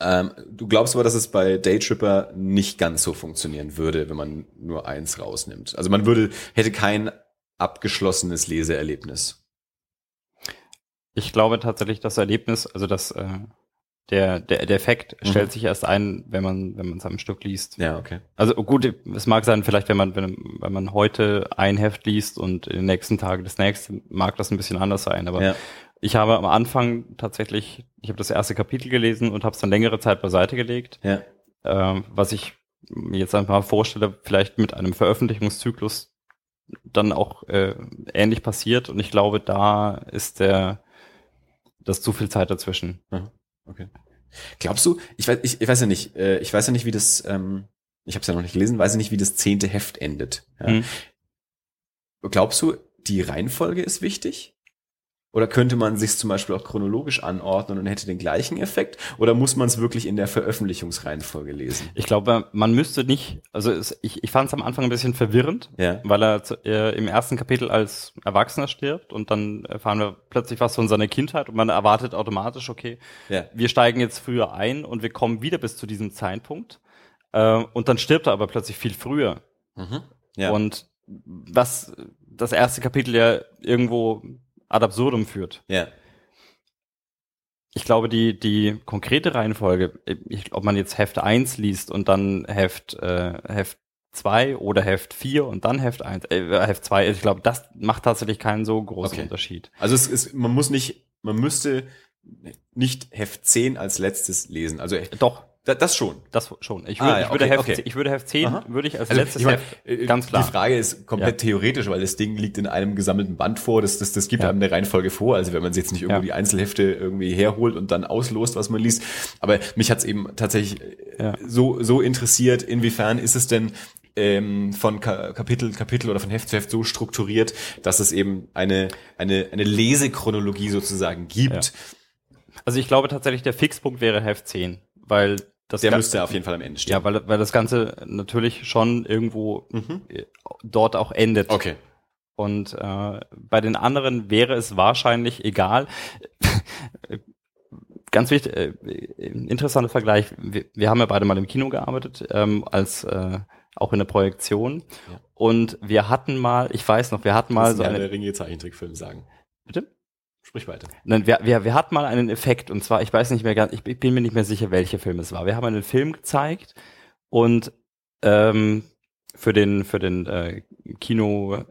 Ähm, du glaubst aber, dass es bei Daytripper nicht ganz so funktionieren würde, wenn man nur eins rausnimmt. Also man würde, hätte kein abgeschlossenes Leseerlebnis. Ich glaube tatsächlich, das Erlebnis, also das, äh, der, der, der Effekt Mhm. stellt sich erst ein, wenn man, wenn man es am Stück liest. Ja, okay. Also gut, es mag sein, vielleicht wenn man, wenn, wenn man heute ein Heft liest und in den nächsten Tagen das nächste, mag das ein bisschen anders sein. Aber Ja. ich habe am Anfang tatsächlich, ich habe das erste Kapitel gelesen und habe es dann längere Zeit beiseite gelegt, Ja. ähm, was ich mir jetzt einfach mal vorstelle, vielleicht mit einem Veröffentlichungszyklus dann auch äh, ähnlich passiert. Und ich glaube, da ist der, das zu viel Zeit dazwischen. Okay. Glaubst du, ich weiß, ich, ich weiß ja nicht, äh, ich weiß ja nicht, wie das, ähm, ich habe es ja noch nicht gelesen, weiß ja nicht, wie das zehnte Heft endet. Ja. Mhm. Glaubst du, die Reihenfolge ist wichtig? Oder könnte man sich zum Beispiel auch chronologisch anordnen und hätte den gleichen Effekt? Oder muss man es wirklich in der Veröffentlichungsreihenfolge lesen? Ich glaube, man müsste nicht, also es, ich, ich fand es am Anfang ein bisschen verwirrend, Ja. weil er zu, äh, im ersten Kapitel als Erwachsener stirbt und dann erfahren wir plötzlich was von seiner Kindheit und man erwartet automatisch, okay, Ja. wir steigen jetzt früher ein und wir kommen wieder bis zu diesem Zeitpunkt. Äh, und dann stirbt er aber plötzlich viel früher. Mhm. Ja. Und was das erste Kapitel ja irgendwo ad absurdum führt. ja. Ich glaube, die, die konkrete Reihenfolge, ich, ob man jetzt Heft 1 liest und dann Heft, äh, Heft 2 oder Heft 4 und dann Heft 1, äh, Heft 2, ich glaube, das macht tatsächlich keinen so großen Okay. Unterschied. Also es ist, man muss nicht, man müsste, nicht Heft 10 als letztes lesen. Also doch. Das schon. Das schon. Ich würde, ah, ja, ich würde okay, Heft, okay. ich würde Heft 10 Aha. würde ich als also, letztes ich mein, Heft äh, ganz klar. Die Frage ist komplett ja. theoretisch, weil das Ding liegt in einem gesammelten Band vor. Das, das, das gibt ja. einem eine Reihenfolge vor. Also wenn man jetzt nicht irgendwo die Einzelhefte irgendwie herholt und dann auslost, was man liest. Aber mich hat's eben tatsächlich äh, so, so interessiert, inwiefern ist es denn ähm, von Kapitel Kapitel oder von Heft zu Heft so strukturiert, dass es eben eine eine eine Lesechronologie sozusagen gibt. Also ich glaube tatsächlich der Fixpunkt wäre Heft 10, weil das der müsste auf jeden Fall am Ende stehen. Ja, weil, weil das Ganze natürlich schon irgendwo mhm. dort auch endet. Okay. Und äh, bei den anderen wäre es wahrscheinlich egal. (laughs) Ganz wichtig, äh, interessanter Vergleich. Wir, wir, haben ja beide mal im Kino gearbeitet, ähm, als äh, auch in der Projektion. Ja. Und wir hatten mal, ich weiß noch, wir hatten mal so eine Ringe Zeichentrickfilm sagen. Bitte? Sprich weiter. Nein, wir, wir, wir hatten mal einen Effekt und zwar, ich weiß nicht mehr ganz, ich bin mir nicht mehr sicher, welcher Film es war. Wir haben einen Film gezeigt und ähm, für den für den äh, Kino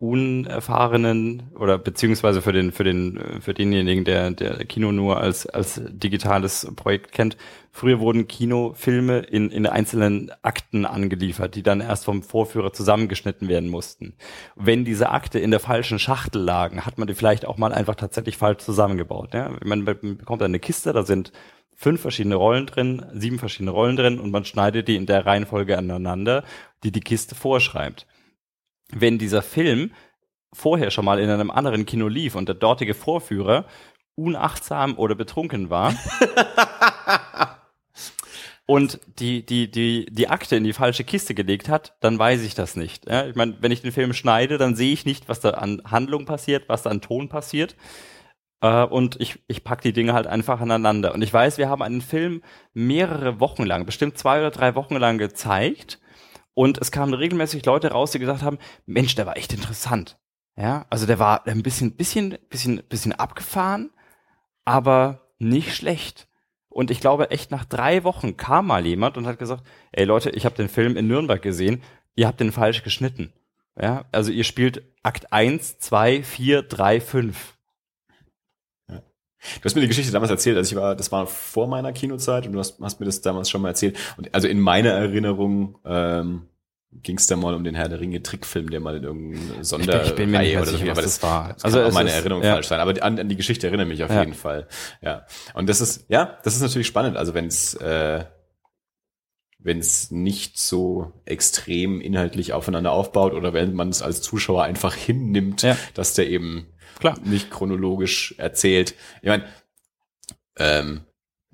unerfahrenen oder beziehungsweise für den für den für denjenigen, der der Kino nur als als digitales Projekt kennt. Früher wurden Kinofilme in in einzelnen Akten angeliefert, die dann erst vom Vorführer zusammengeschnitten werden mussten. Wenn diese Akte in der falschen Schachtel lagen, hat man die vielleicht auch mal einfach tatsächlich falsch zusammengebaut. Ja? Man bekommt eine Kiste, da sind fünf verschiedene Rollen drin, sieben verschiedene Rollen drin und man schneidet die in der Reihenfolge aneinander, die die Kiste vorschreibt wenn dieser Film vorher schon mal in einem anderen Kino lief und der dortige Vorführer unachtsam oder betrunken war (laughs) und die, die, die, die Akte in die falsche Kiste gelegt hat, dann weiß ich das nicht. Ja, ich meine, wenn ich den Film schneide, dann sehe ich nicht, was da an Handlung passiert, was da an Ton passiert. Äh, und ich, ich pack die Dinge halt einfach aneinander. Und ich weiß, wir haben einen Film mehrere Wochen lang, bestimmt zwei oder drei Wochen lang gezeigt und es kamen regelmäßig Leute raus, die gesagt haben, Mensch, der war echt interessant. Ja, also der war ein bisschen, bisschen, bisschen, bisschen abgefahren, aber nicht schlecht. Und ich glaube, echt nach drei Wochen kam mal jemand und hat gesagt, ey Leute, ich habe den Film in Nürnberg gesehen, ihr habt den falsch geschnitten. Ja, also ihr spielt Akt 1, 2, 4, 3, 5. Du hast mir die Geschichte damals erzählt, also ich war, das war vor meiner Kinozeit und du hast, hast mir das damals schon mal erzählt. Und also in meiner Erinnerung ähm, ging es da mal um den Herr der Ringe Trickfilm, der mal in irgendeiner Sonderreihe ich bin, ich bin mir oder so was das war. Das also kann meine Erinnerung ja. falsch sein, aber an, an die Geschichte erinnere mich auf ja. jeden Fall. Ja. Und das ist, ja, das ist natürlich spannend. Also wenn es äh, wenn es nicht so extrem inhaltlich aufeinander aufbaut oder wenn man es als Zuschauer einfach hinnimmt, ja. dass der eben Klar. nicht chronologisch erzählt. Ich meine, ähm,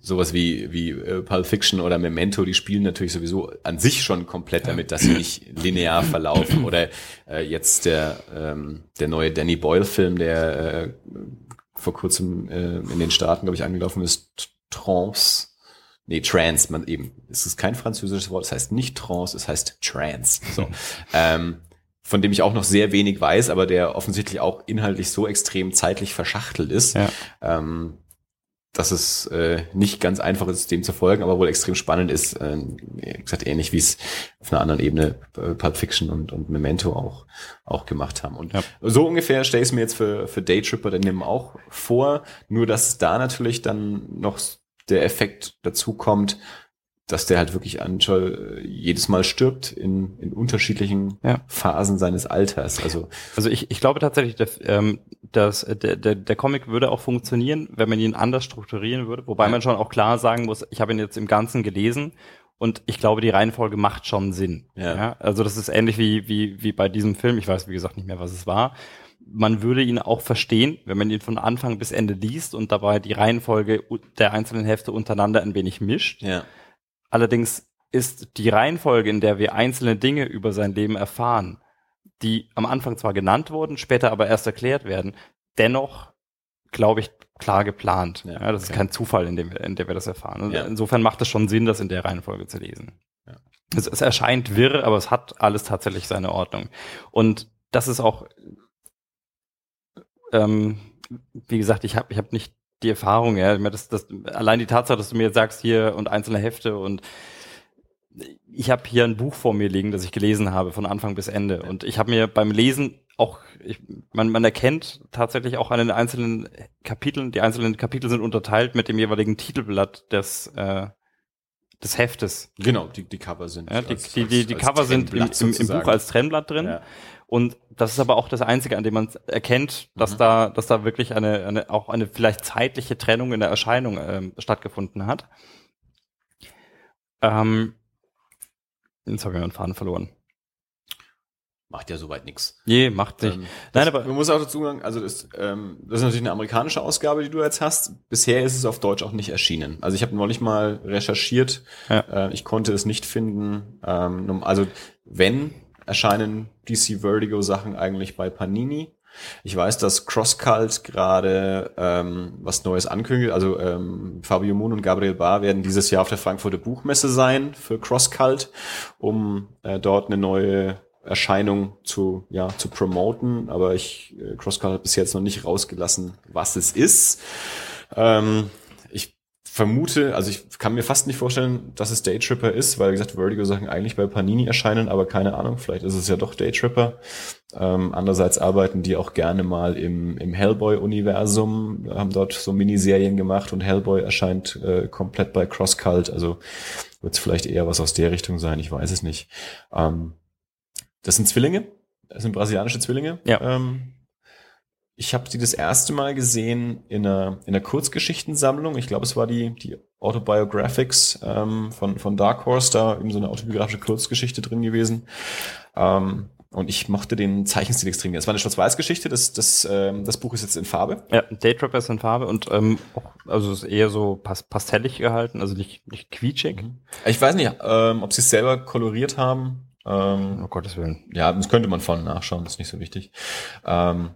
sowas wie, wie äh, Pulp Fiction oder Memento, die spielen natürlich sowieso an sich schon komplett damit, dass sie nicht linear verlaufen. Oder äh, jetzt der, ähm, der neue Danny Boyle-Film, der äh, vor kurzem äh, in den Staaten, glaube ich, angelaufen ist, Trance. Nee, Trance, man eben. Es ist kein französisches Wort, es heißt nicht Trance, es heißt Trance. So. (laughs) ähm, von dem ich auch noch sehr wenig weiß, aber der offensichtlich auch inhaltlich so extrem zeitlich verschachtelt ist, ja. ähm, dass es äh, nicht ganz einfach ist, dem zu folgen, aber wohl extrem spannend ist. Äh, wie gesagt, ähnlich wie es auf einer anderen Ebene äh, Pulp Fiction und, und Memento auch, auch gemacht haben. Und ja. so ungefähr stelle ich es mir jetzt für, für Daytripper dann auch vor, nur dass da natürlich dann noch der Effekt dazu kommt, dass der halt wirklich Anschol äh, jedes Mal stirbt in, in unterschiedlichen ja. Phasen seines Alters. Also, also ich, ich glaube tatsächlich, dass, ähm, dass der, der, der Comic würde auch funktionieren, wenn man ihn anders strukturieren würde, wobei ja. man schon auch klar sagen muss, ich habe ihn jetzt im Ganzen gelesen und ich glaube, die Reihenfolge macht schon Sinn. Ja. ja. Also das ist ähnlich wie, wie, wie bei diesem Film, ich weiß wie gesagt nicht mehr, was es war. Man würde ihn auch verstehen, wenn man ihn von Anfang bis Ende liest und dabei die Reihenfolge der einzelnen Hefte untereinander ein wenig mischt. Ja Allerdings ist die Reihenfolge, in der wir einzelne Dinge über sein Leben erfahren, die am Anfang zwar genannt wurden, später aber erst erklärt werden, dennoch, glaube ich, klar geplant. Ja, ja das okay. ist kein Zufall, in dem, in dem wir das erfahren. Und ja. Insofern macht es schon Sinn, das in der Reihenfolge zu lesen. Es, es erscheint wirr, aber es hat alles tatsächlich seine Ordnung. Und das ist auch, ähm, wie gesagt, ich habe ich hab nicht die Erfahrung, ja. Das, das, allein die Tatsache, dass du mir jetzt sagst hier und einzelne Hefte und ich habe hier ein Buch vor mir liegen, das ich gelesen habe von Anfang bis Ende. Und ich habe mir beim Lesen auch, ich, man, man erkennt tatsächlich auch an den einzelnen Kapiteln, die einzelnen Kapitel sind unterteilt mit dem jeweiligen Titelblatt des, äh, des Heftes. Genau, die, die Cover sind. Ja, die, als, die, die, die Cover sind im, im, im, Buch als Trennblatt drin. Ja. Und das ist aber auch das Einzige, an dem man erkennt, dass mhm. da, dass da wirklich eine, eine, auch eine vielleicht zeitliche Trennung in der Erscheinung ähm, stattgefunden hat. Ähm, jetzt habe ich meinen Faden verloren. Macht ja soweit nichts. Nee, macht nicht. Ähm, Nein, aber man muss auch dazu sagen, also das, ähm, das ist natürlich eine amerikanische Ausgabe, die du jetzt hast. Bisher ist es auf Deutsch auch nicht erschienen. Also ich habe neulich mal recherchiert. Ja. Äh, ich konnte es nicht finden. Ähm, also wenn erscheinen DC Vertigo Sachen eigentlich bei Panini. Ich weiß, dass CrossCult gerade ähm, was Neues ankündigt. Also ähm, Fabio Moon und Gabriel Barr werden dieses Jahr auf der Frankfurter Buchmesse sein für CrossCult, um äh, dort eine neue Erscheinung zu, ja, zu promoten. Aber ich, äh, hat bis jetzt noch nicht rausgelassen, was es ist. Ähm, vermute, also ich kann mir fast nicht vorstellen, dass es Daytripper ist, weil wie gesagt, Vertigo-Sachen eigentlich bei Panini erscheinen, aber keine Ahnung, vielleicht ist es ja doch Daytripper. Ähm, andererseits arbeiten die auch gerne mal im, im Hellboy-Universum, haben dort so Miniserien gemacht und Hellboy erscheint äh, komplett bei CrossCult, also wird es vielleicht eher was aus der Richtung sein, ich weiß es nicht. Ähm, das sind Zwillinge, das sind brasilianische Zwillinge. Ja. Ähm, ich habe die das erste Mal gesehen in einer, in einer Kurzgeschichtensammlung. Ich glaube, es war die, die Autobiographics ähm, von, von Dark Horse, da eben so eine autobiografische Kurzgeschichte drin gewesen. Ähm, und ich mochte den Zeichenstil extrem gerne. Es war eine Schwarz-Weiß-Geschichte, das, das, ähm, das Buch ist jetzt in Farbe. Ja, Daytrapper ist in Farbe und ähm, also ist eher so pas pastellig gehalten, also nicht, nicht quietschig. Mhm. Ich weiß nicht, ähm, ob sie es selber koloriert haben. Ähm, oh Gottes Willen. Ja, das könnte man vorne nachschauen, das ist nicht so wichtig. Ähm,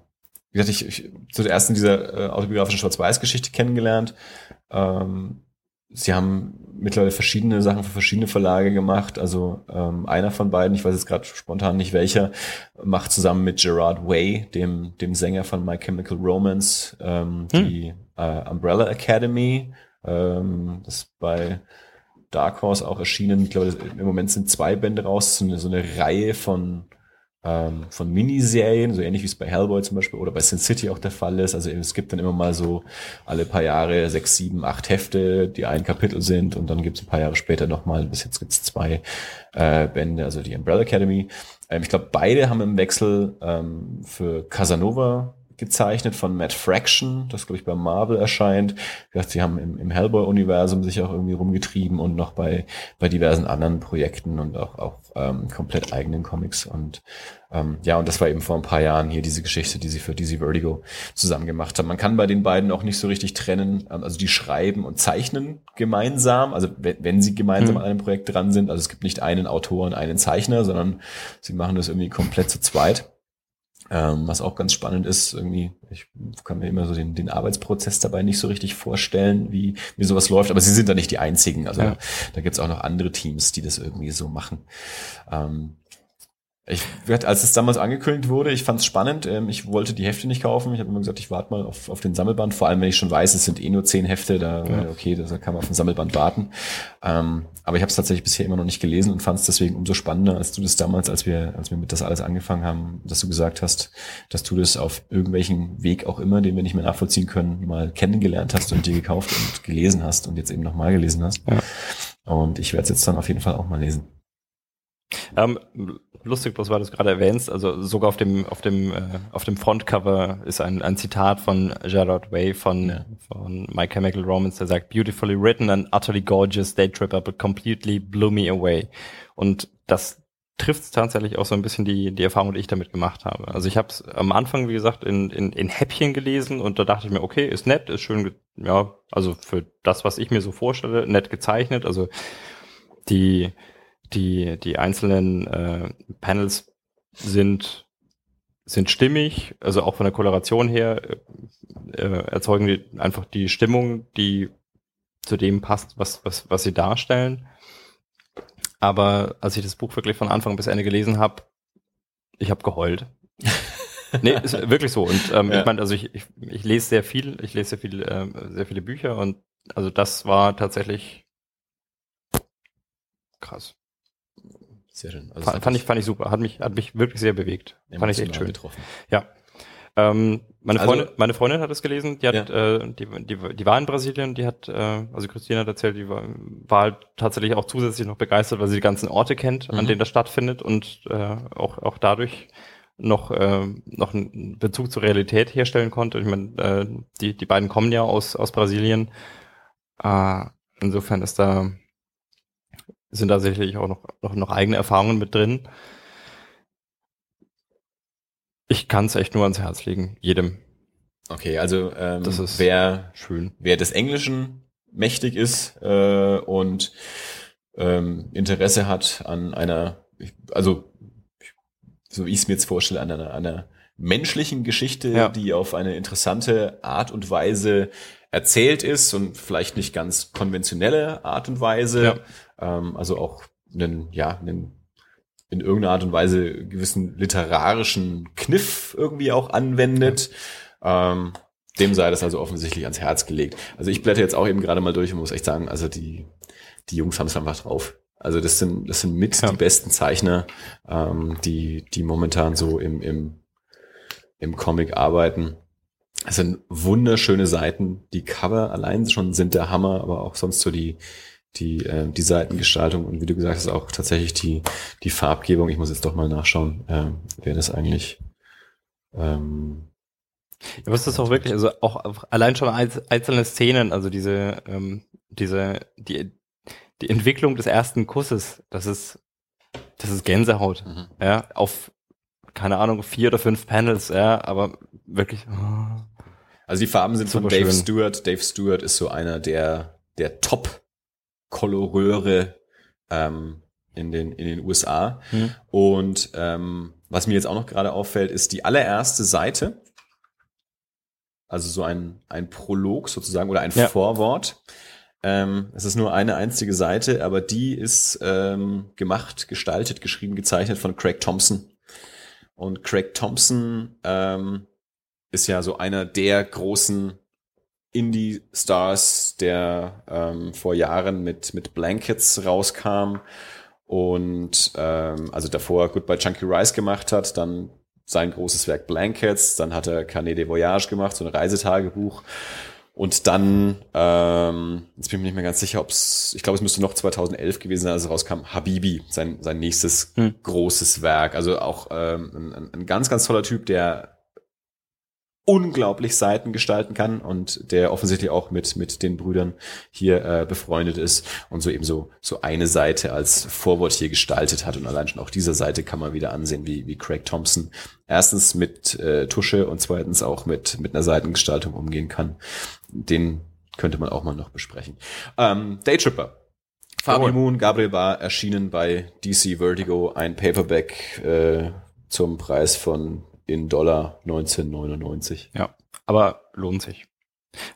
wie gesagt, ich, ich zuerst in dieser äh, autobiografischen Schwarz-Weiß-Geschichte kennengelernt. Ähm, sie haben mittlerweile verschiedene Sachen für verschiedene Verlage gemacht. Also ähm, einer von beiden, ich weiß jetzt gerade spontan nicht welcher, macht zusammen mit Gerard Way, dem, dem Sänger von My Chemical Romance, ähm, hm. die äh, Umbrella Academy. Ähm, das bei Dark Horse auch erschienen. Ich glaube, im Moment sind zwei Bände raus, so eine, so eine Reihe von ähm, von Miniserien, so ähnlich wie es bei Hellboy zum Beispiel oder bei Sin City auch der Fall ist. Also es gibt dann immer mal so alle paar Jahre sechs, sieben, acht Hefte, die ein Kapitel sind und dann gibt es ein paar Jahre später nochmal, bis jetzt gibt es zwei äh, Bände, also die Umbrella Academy. Ähm, ich glaube, beide haben im Wechsel ähm, für Casanova gezeichnet von Matt Fraction, das glaube ich bei Marvel erscheint. Sie haben im, im Hellboy-Universum sich auch irgendwie rumgetrieben und noch bei, bei diversen anderen Projekten und auch, auch ähm, komplett eigenen Comics. Und ähm, ja, und das war eben vor ein paar Jahren hier diese Geschichte, die sie für DC Vertigo zusammen gemacht haben. Man kann bei den beiden auch nicht so richtig trennen. Ähm, also die schreiben und zeichnen gemeinsam, also wenn, wenn sie gemeinsam mhm. an einem Projekt dran sind. Also es gibt nicht einen Autor und einen Zeichner, sondern sie machen das irgendwie komplett zu zweit. Ähm, was auch ganz spannend ist, irgendwie, ich kann mir immer so den, den Arbeitsprozess dabei nicht so richtig vorstellen, wie, wie sowas läuft, aber sie sind da nicht die einzigen. Also ja. da gibt's auch noch andere Teams, die das irgendwie so machen. Ähm, ich als es damals angekündigt wurde, ich fand es spannend. Ähm, ich wollte die Hefte nicht kaufen. Ich habe immer gesagt, ich warte mal auf, auf den Sammelband. Vor allem, wenn ich schon weiß, es sind eh nur zehn Hefte. Da ja. okay, da kann man auf den Sammelband warten. Ähm, aber ich habe es tatsächlich bisher immer noch nicht gelesen und fand es deswegen umso spannender, als du das damals, als wir, als wir mit das alles angefangen haben, dass du gesagt hast, dass du das auf irgendwelchen Weg auch immer, den wir nicht mehr nachvollziehen können, mal kennengelernt hast und dir gekauft und gelesen hast und jetzt eben nochmal gelesen hast. Ja. Und ich werde es jetzt dann auf jeden Fall auch mal lesen. Ähm, lustig, bloß weil du es gerade erwähnst, also sogar auf dem, auf dem, äh, auf dem Frontcover ist ein, ein Zitat von Gerard Way von, ja. von My Chemical Romance, der sagt, beautifully written and utterly gorgeous day tripper, but completely blew me away. Und das trifft tatsächlich auch so ein bisschen die, die Erfahrung, die ich damit gemacht habe. Also ich habe es am Anfang, wie gesagt, in, in, in Häppchen gelesen und da dachte ich mir, okay, ist nett, ist schön, ja, also für das, was ich mir so vorstelle, nett gezeichnet. Also die, die, die einzelnen äh, Panels sind, sind stimmig, also auch von der Koloration her äh, äh, erzeugen die einfach die Stimmung, die zu dem passt, was, was, was sie darstellen. Aber als ich das Buch wirklich von Anfang bis Ende gelesen habe, ich habe geheult. (laughs) nee, ist wirklich so. Und ähm, ja. ich meine, also ich, ich, ich lese sehr viel, ich lese sehr viel, äh, sehr viele Bücher und also das war tatsächlich krass. Sehr schön. Also fand, fand ich, fand ich super. Hat mich, hat mich wirklich sehr bewegt. Fand ich echt schön. Getroffen. Ja. Ähm, meine, also, Freundin, meine Freundin hat es gelesen, die hat, ja. äh, die, die, die war in Brasilien, die hat, äh, also Christine hat erzählt, die war, war halt tatsächlich auch zusätzlich noch begeistert, weil sie die ganzen Orte kennt, mhm. an denen das stattfindet und äh, auch, auch dadurch noch, äh, noch einen Bezug zur Realität herstellen konnte. Ich meine, äh, die, die beiden kommen ja aus, aus Brasilien. Äh, insofern ist da, sind da sicherlich auch noch, noch, noch eigene Erfahrungen mit drin. Ich kann es echt nur ans Herz legen, jedem. Okay, also ähm, das ist wer schön, wer des Englischen mächtig ist äh, und ähm, Interesse hat an einer, also so wie ich es mir jetzt vorstelle, an einer, einer menschlichen Geschichte, ja. die auf eine interessante Art und Weise erzählt ist und vielleicht nicht ganz konventionelle Art und Weise, ja. ähm, also auch einen, ja, einen in irgendeiner Art und Weise gewissen literarischen Kniff irgendwie auch anwendet. Ähm, dem sei das also offensichtlich ans Herz gelegt. Also ich blätter jetzt auch eben gerade mal durch und muss echt sagen, also die, die Jungs haben es einfach drauf. Also das sind, das sind mit ja. die besten Zeichner, ähm, die, die momentan so im, im, im Comic arbeiten. Es sind wunderschöne Seiten. Die Cover allein schon sind der Hammer, aber auch sonst so die, die, äh, die Seitengestaltung und wie du gesagt hast, auch tatsächlich die, die Farbgebung. Ich muss jetzt doch mal nachschauen, äh, wer das eigentlich. Ähm, ja, was ist auch wirklich, also auch allein schon einzelne Szenen, also diese, ähm, diese, die, die Entwicklung des ersten Kusses, das ist, das ist Gänsehaut, mhm. ja, auf, keine Ahnung, vier oder fünf Panels, ja, aber wirklich. Oh, also die Farben sind von Dave schön. Stewart. Dave Stewart ist so einer der, der Top Koloreure ähm, in, den, in den USA. Mhm. Und ähm, was mir jetzt auch noch gerade auffällt, ist die allererste Seite, also so ein, ein Prolog sozusagen oder ein ja. Vorwort. Ähm, es ist nur eine einzige Seite, aber die ist ähm, gemacht, gestaltet, geschrieben, gezeichnet von Craig Thompson. Und Craig Thompson ähm, ist ja so einer der großen Indie-Stars, der ähm, vor Jahren mit, mit Blankets rauskam und ähm, also davor Goodbye Chunky Rice gemacht hat, dann sein großes Werk Blankets, dann hat er Carnet de Voyage gemacht, so ein Reisetagebuch und dann, ähm, jetzt bin ich mir nicht mehr ganz sicher, ob es, ich glaube, es müsste noch 2011 gewesen sein, als es rauskam, Habibi, sein, sein nächstes hm. großes Werk. Also auch ähm, ein, ein ganz, ganz toller Typ, der unglaublich Seiten gestalten kann und der offensichtlich auch mit mit den Brüdern hier äh, befreundet ist und so eben so so eine Seite als Vorwort hier gestaltet hat und allein schon auch dieser Seite kann man wieder ansehen, wie wie Craig Thompson erstens mit äh, Tusche und zweitens auch mit mit einer Seitengestaltung umgehen kann. Den könnte man auch mal noch besprechen. Ähm, Daytripper. Fabio Moon, Gabriel Bar erschienen bei DC Vertigo, ein Paperback äh, zum Preis von in Dollar 1999. Ja, aber lohnt sich.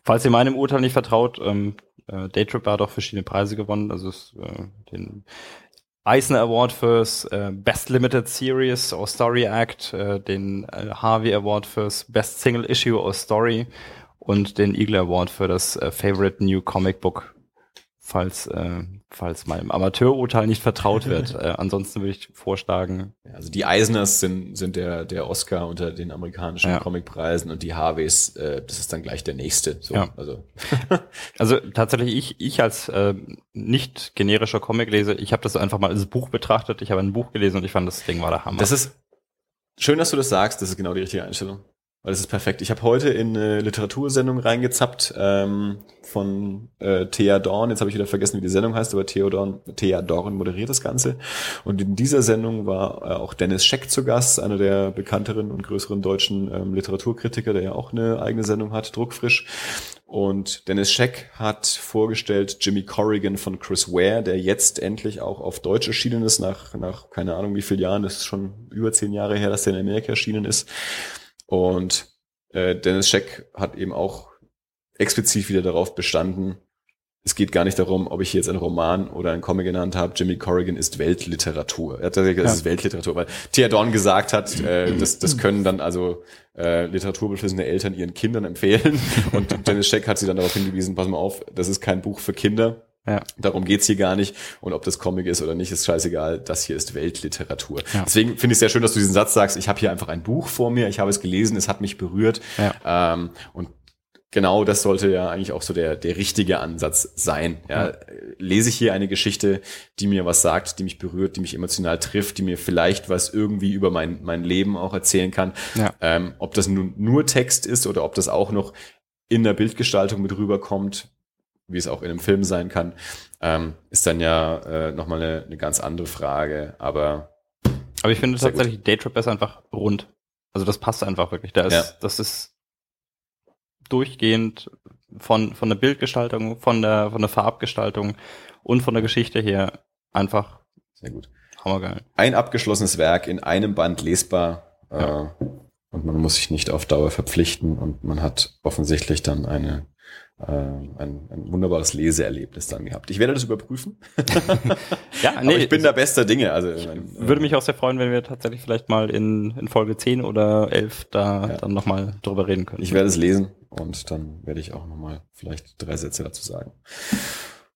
Falls ihr meinem Urteil nicht vertraut, ähm, äh, Daytripper hat auch verschiedene Preise gewonnen. Also es, äh, den Eisner Award fürs äh, Best Limited Series or Story Act, äh, den äh, Harvey Award fürs Best Single Issue or Story und den Eagle Award für das äh, Favorite New Comic Book falls, äh, falls meinem Amateururteil nicht vertraut wird. (laughs) äh, ansonsten würde ich vorschlagen. Also die Eisners sind, sind der, der Oscar unter den amerikanischen ja. Comicpreisen und die Harveys, äh, das ist dann gleich der nächste. So, ja. also. (laughs) also tatsächlich, ich, ich als äh, nicht generischer Comicleser, ich habe das einfach mal als Buch betrachtet, ich habe ein Buch gelesen und ich fand, das Ding war der Hammer. Das ist schön, dass du das sagst, das ist genau die richtige Einstellung. Weil das ist perfekt. Ich habe heute in eine Literatursendung reingezappt ähm, von äh, Thea Dorn. Jetzt habe ich wieder vergessen, wie die Sendung heißt, aber Thea Dorn, Thea Dorn moderiert das Ganze. Und in dieser Sendung war äh, auch Dennis Scheck zu Gast, einer der bekannteren und größeren deutschen ähm, Literaturkritiker, der ja auch eine eigene Sendung hat, druckfrisch. Und Dennis Scheck hat vorgestellt Jimmy Corrigan von Chris Ware, der jetzt endlich auch auf Deutsch erschienen ist, nach, nach keine Ahnung wie vielen Jahren, das ist schon über zehn Jahre her, dass der in Amerika erschienen ist. Und äh, Dennis Scheck hat eben auch explizit wieder darauf bestanden, es geht gar nicht darum, ob ich hier jetzt einen Roman oder einen Comic genannt habe. Jimmy Corrigan ist Weltliteratur. Er hat gesagt, das ja. ist Weltliteratur, weil Thea Dorn gesagt hat, äh, (clears throat) das, das können dann also äh, literaturbeflissene Eltern ihren Kindern empfehlen. Und Dennis Scheck hat sie dann darauf hingewiesen, pass mal auf, das ist kein Buch für Kinder. Ja. Darum geht's hier gar nicht. Und ob das Comic ist oder nicht, ist scheißegal. Das hier ist Weltliteratur. Ja. Deswegen finde ich es sehr schön, dass du diesen Satz sagst, ich habe hier einfach ein Buch vor mir, ich habe es gelesen, es hat mich berührt. Ja. Ähm, und genau das sollte ja eigentlich auch so der, der richtige Ansatz sein. Ja, ja. Lese ich hier eine Geschichte, die mir was sagt, die mich berührt, die mich emotional trifft, die mir vielleicht was irgendwie über mein, mein Leben auch erzählen kann. Ja. Ähm, ob das nun nur Text ist oder ob das auch noch in der Bildgestaltung mit rüberkommt, wie es auch in einem Film sein kann, ähm, ist dann ja äh, nochmal eine, eine ganz andere Frage. Aber aber ich finde tatsächlich, Daytrip ist einfach rund. Also das passt einfach wirklich. Da ist, ja. das ist durchgehend von, von der Bildgestaltung, von der, von der Farbgestaltung und von der Geschichte her einfach sehr gut. Hammergeil. Ein abgeschlossenes Werk in einem Band lesbar ja. äh, und man muss sich nicht auf Dauer verpflichten und man hat offensichtlich dann eine ein, ein wunderbares Leseerlebnis dann gehabt. Ich werde das überprüfen. (laughs) ja, nee, Aber ich bin da bester Dinge. Also mein, würde mich auch sehr freuen, wenn wir tatsächlich vielleicht mal in, in Folge 10 oder 11 da ja. dann nochmal drüber reden können. Ich werde es lesen und dann werde ich auch nochmal vielleicht drei Sätze dazu sagen.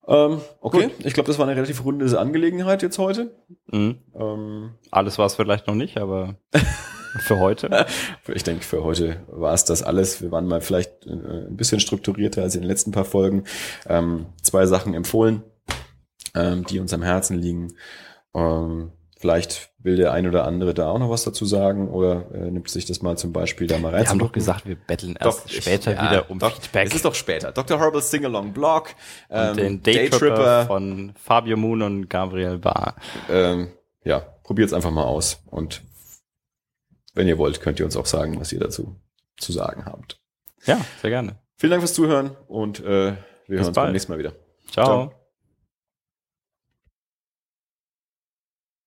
Ähm, okay, Gut. ich glaube, das war eine relativ runde Angelegenheit jetzt heute. Mhm. Ähm, alles war es vielleicht noch nicht, aber (laughs) für heute? (laughs) ich denke, für heute war es das alles. Wir waren mal vielleicht äh, ein bisschen strukturierter als in den letzten paar Folgen. Ähm, zwei Sachen empfohlen, ähm, die uns am Herzen liegen. Ähm, vielleicht will der ein oder andere da auch noch was dazu sagen oder äh, nimmt sich das mal zum Beispiel da mal rein. Wir haben doch gesagt, wir betteln erst doch, später ich, wieder um doch, Feedback. Es ist doch später. Dr. Horrible Singalong Blog. Ähm, und den Daytripper von Fabio Moon und Gabriel Barr. Ähm, ja, probiert's einfach mal aus und wenn ihr wollt, könnt ihr uns auch sagen, was ihr dazu zu sagen habt. Ja, sehr gerne. Vielen Dank fürs Zuhören und äh, wir Bis hören uns bald. beim nächsten Mal wieder. Ciao. Ciao.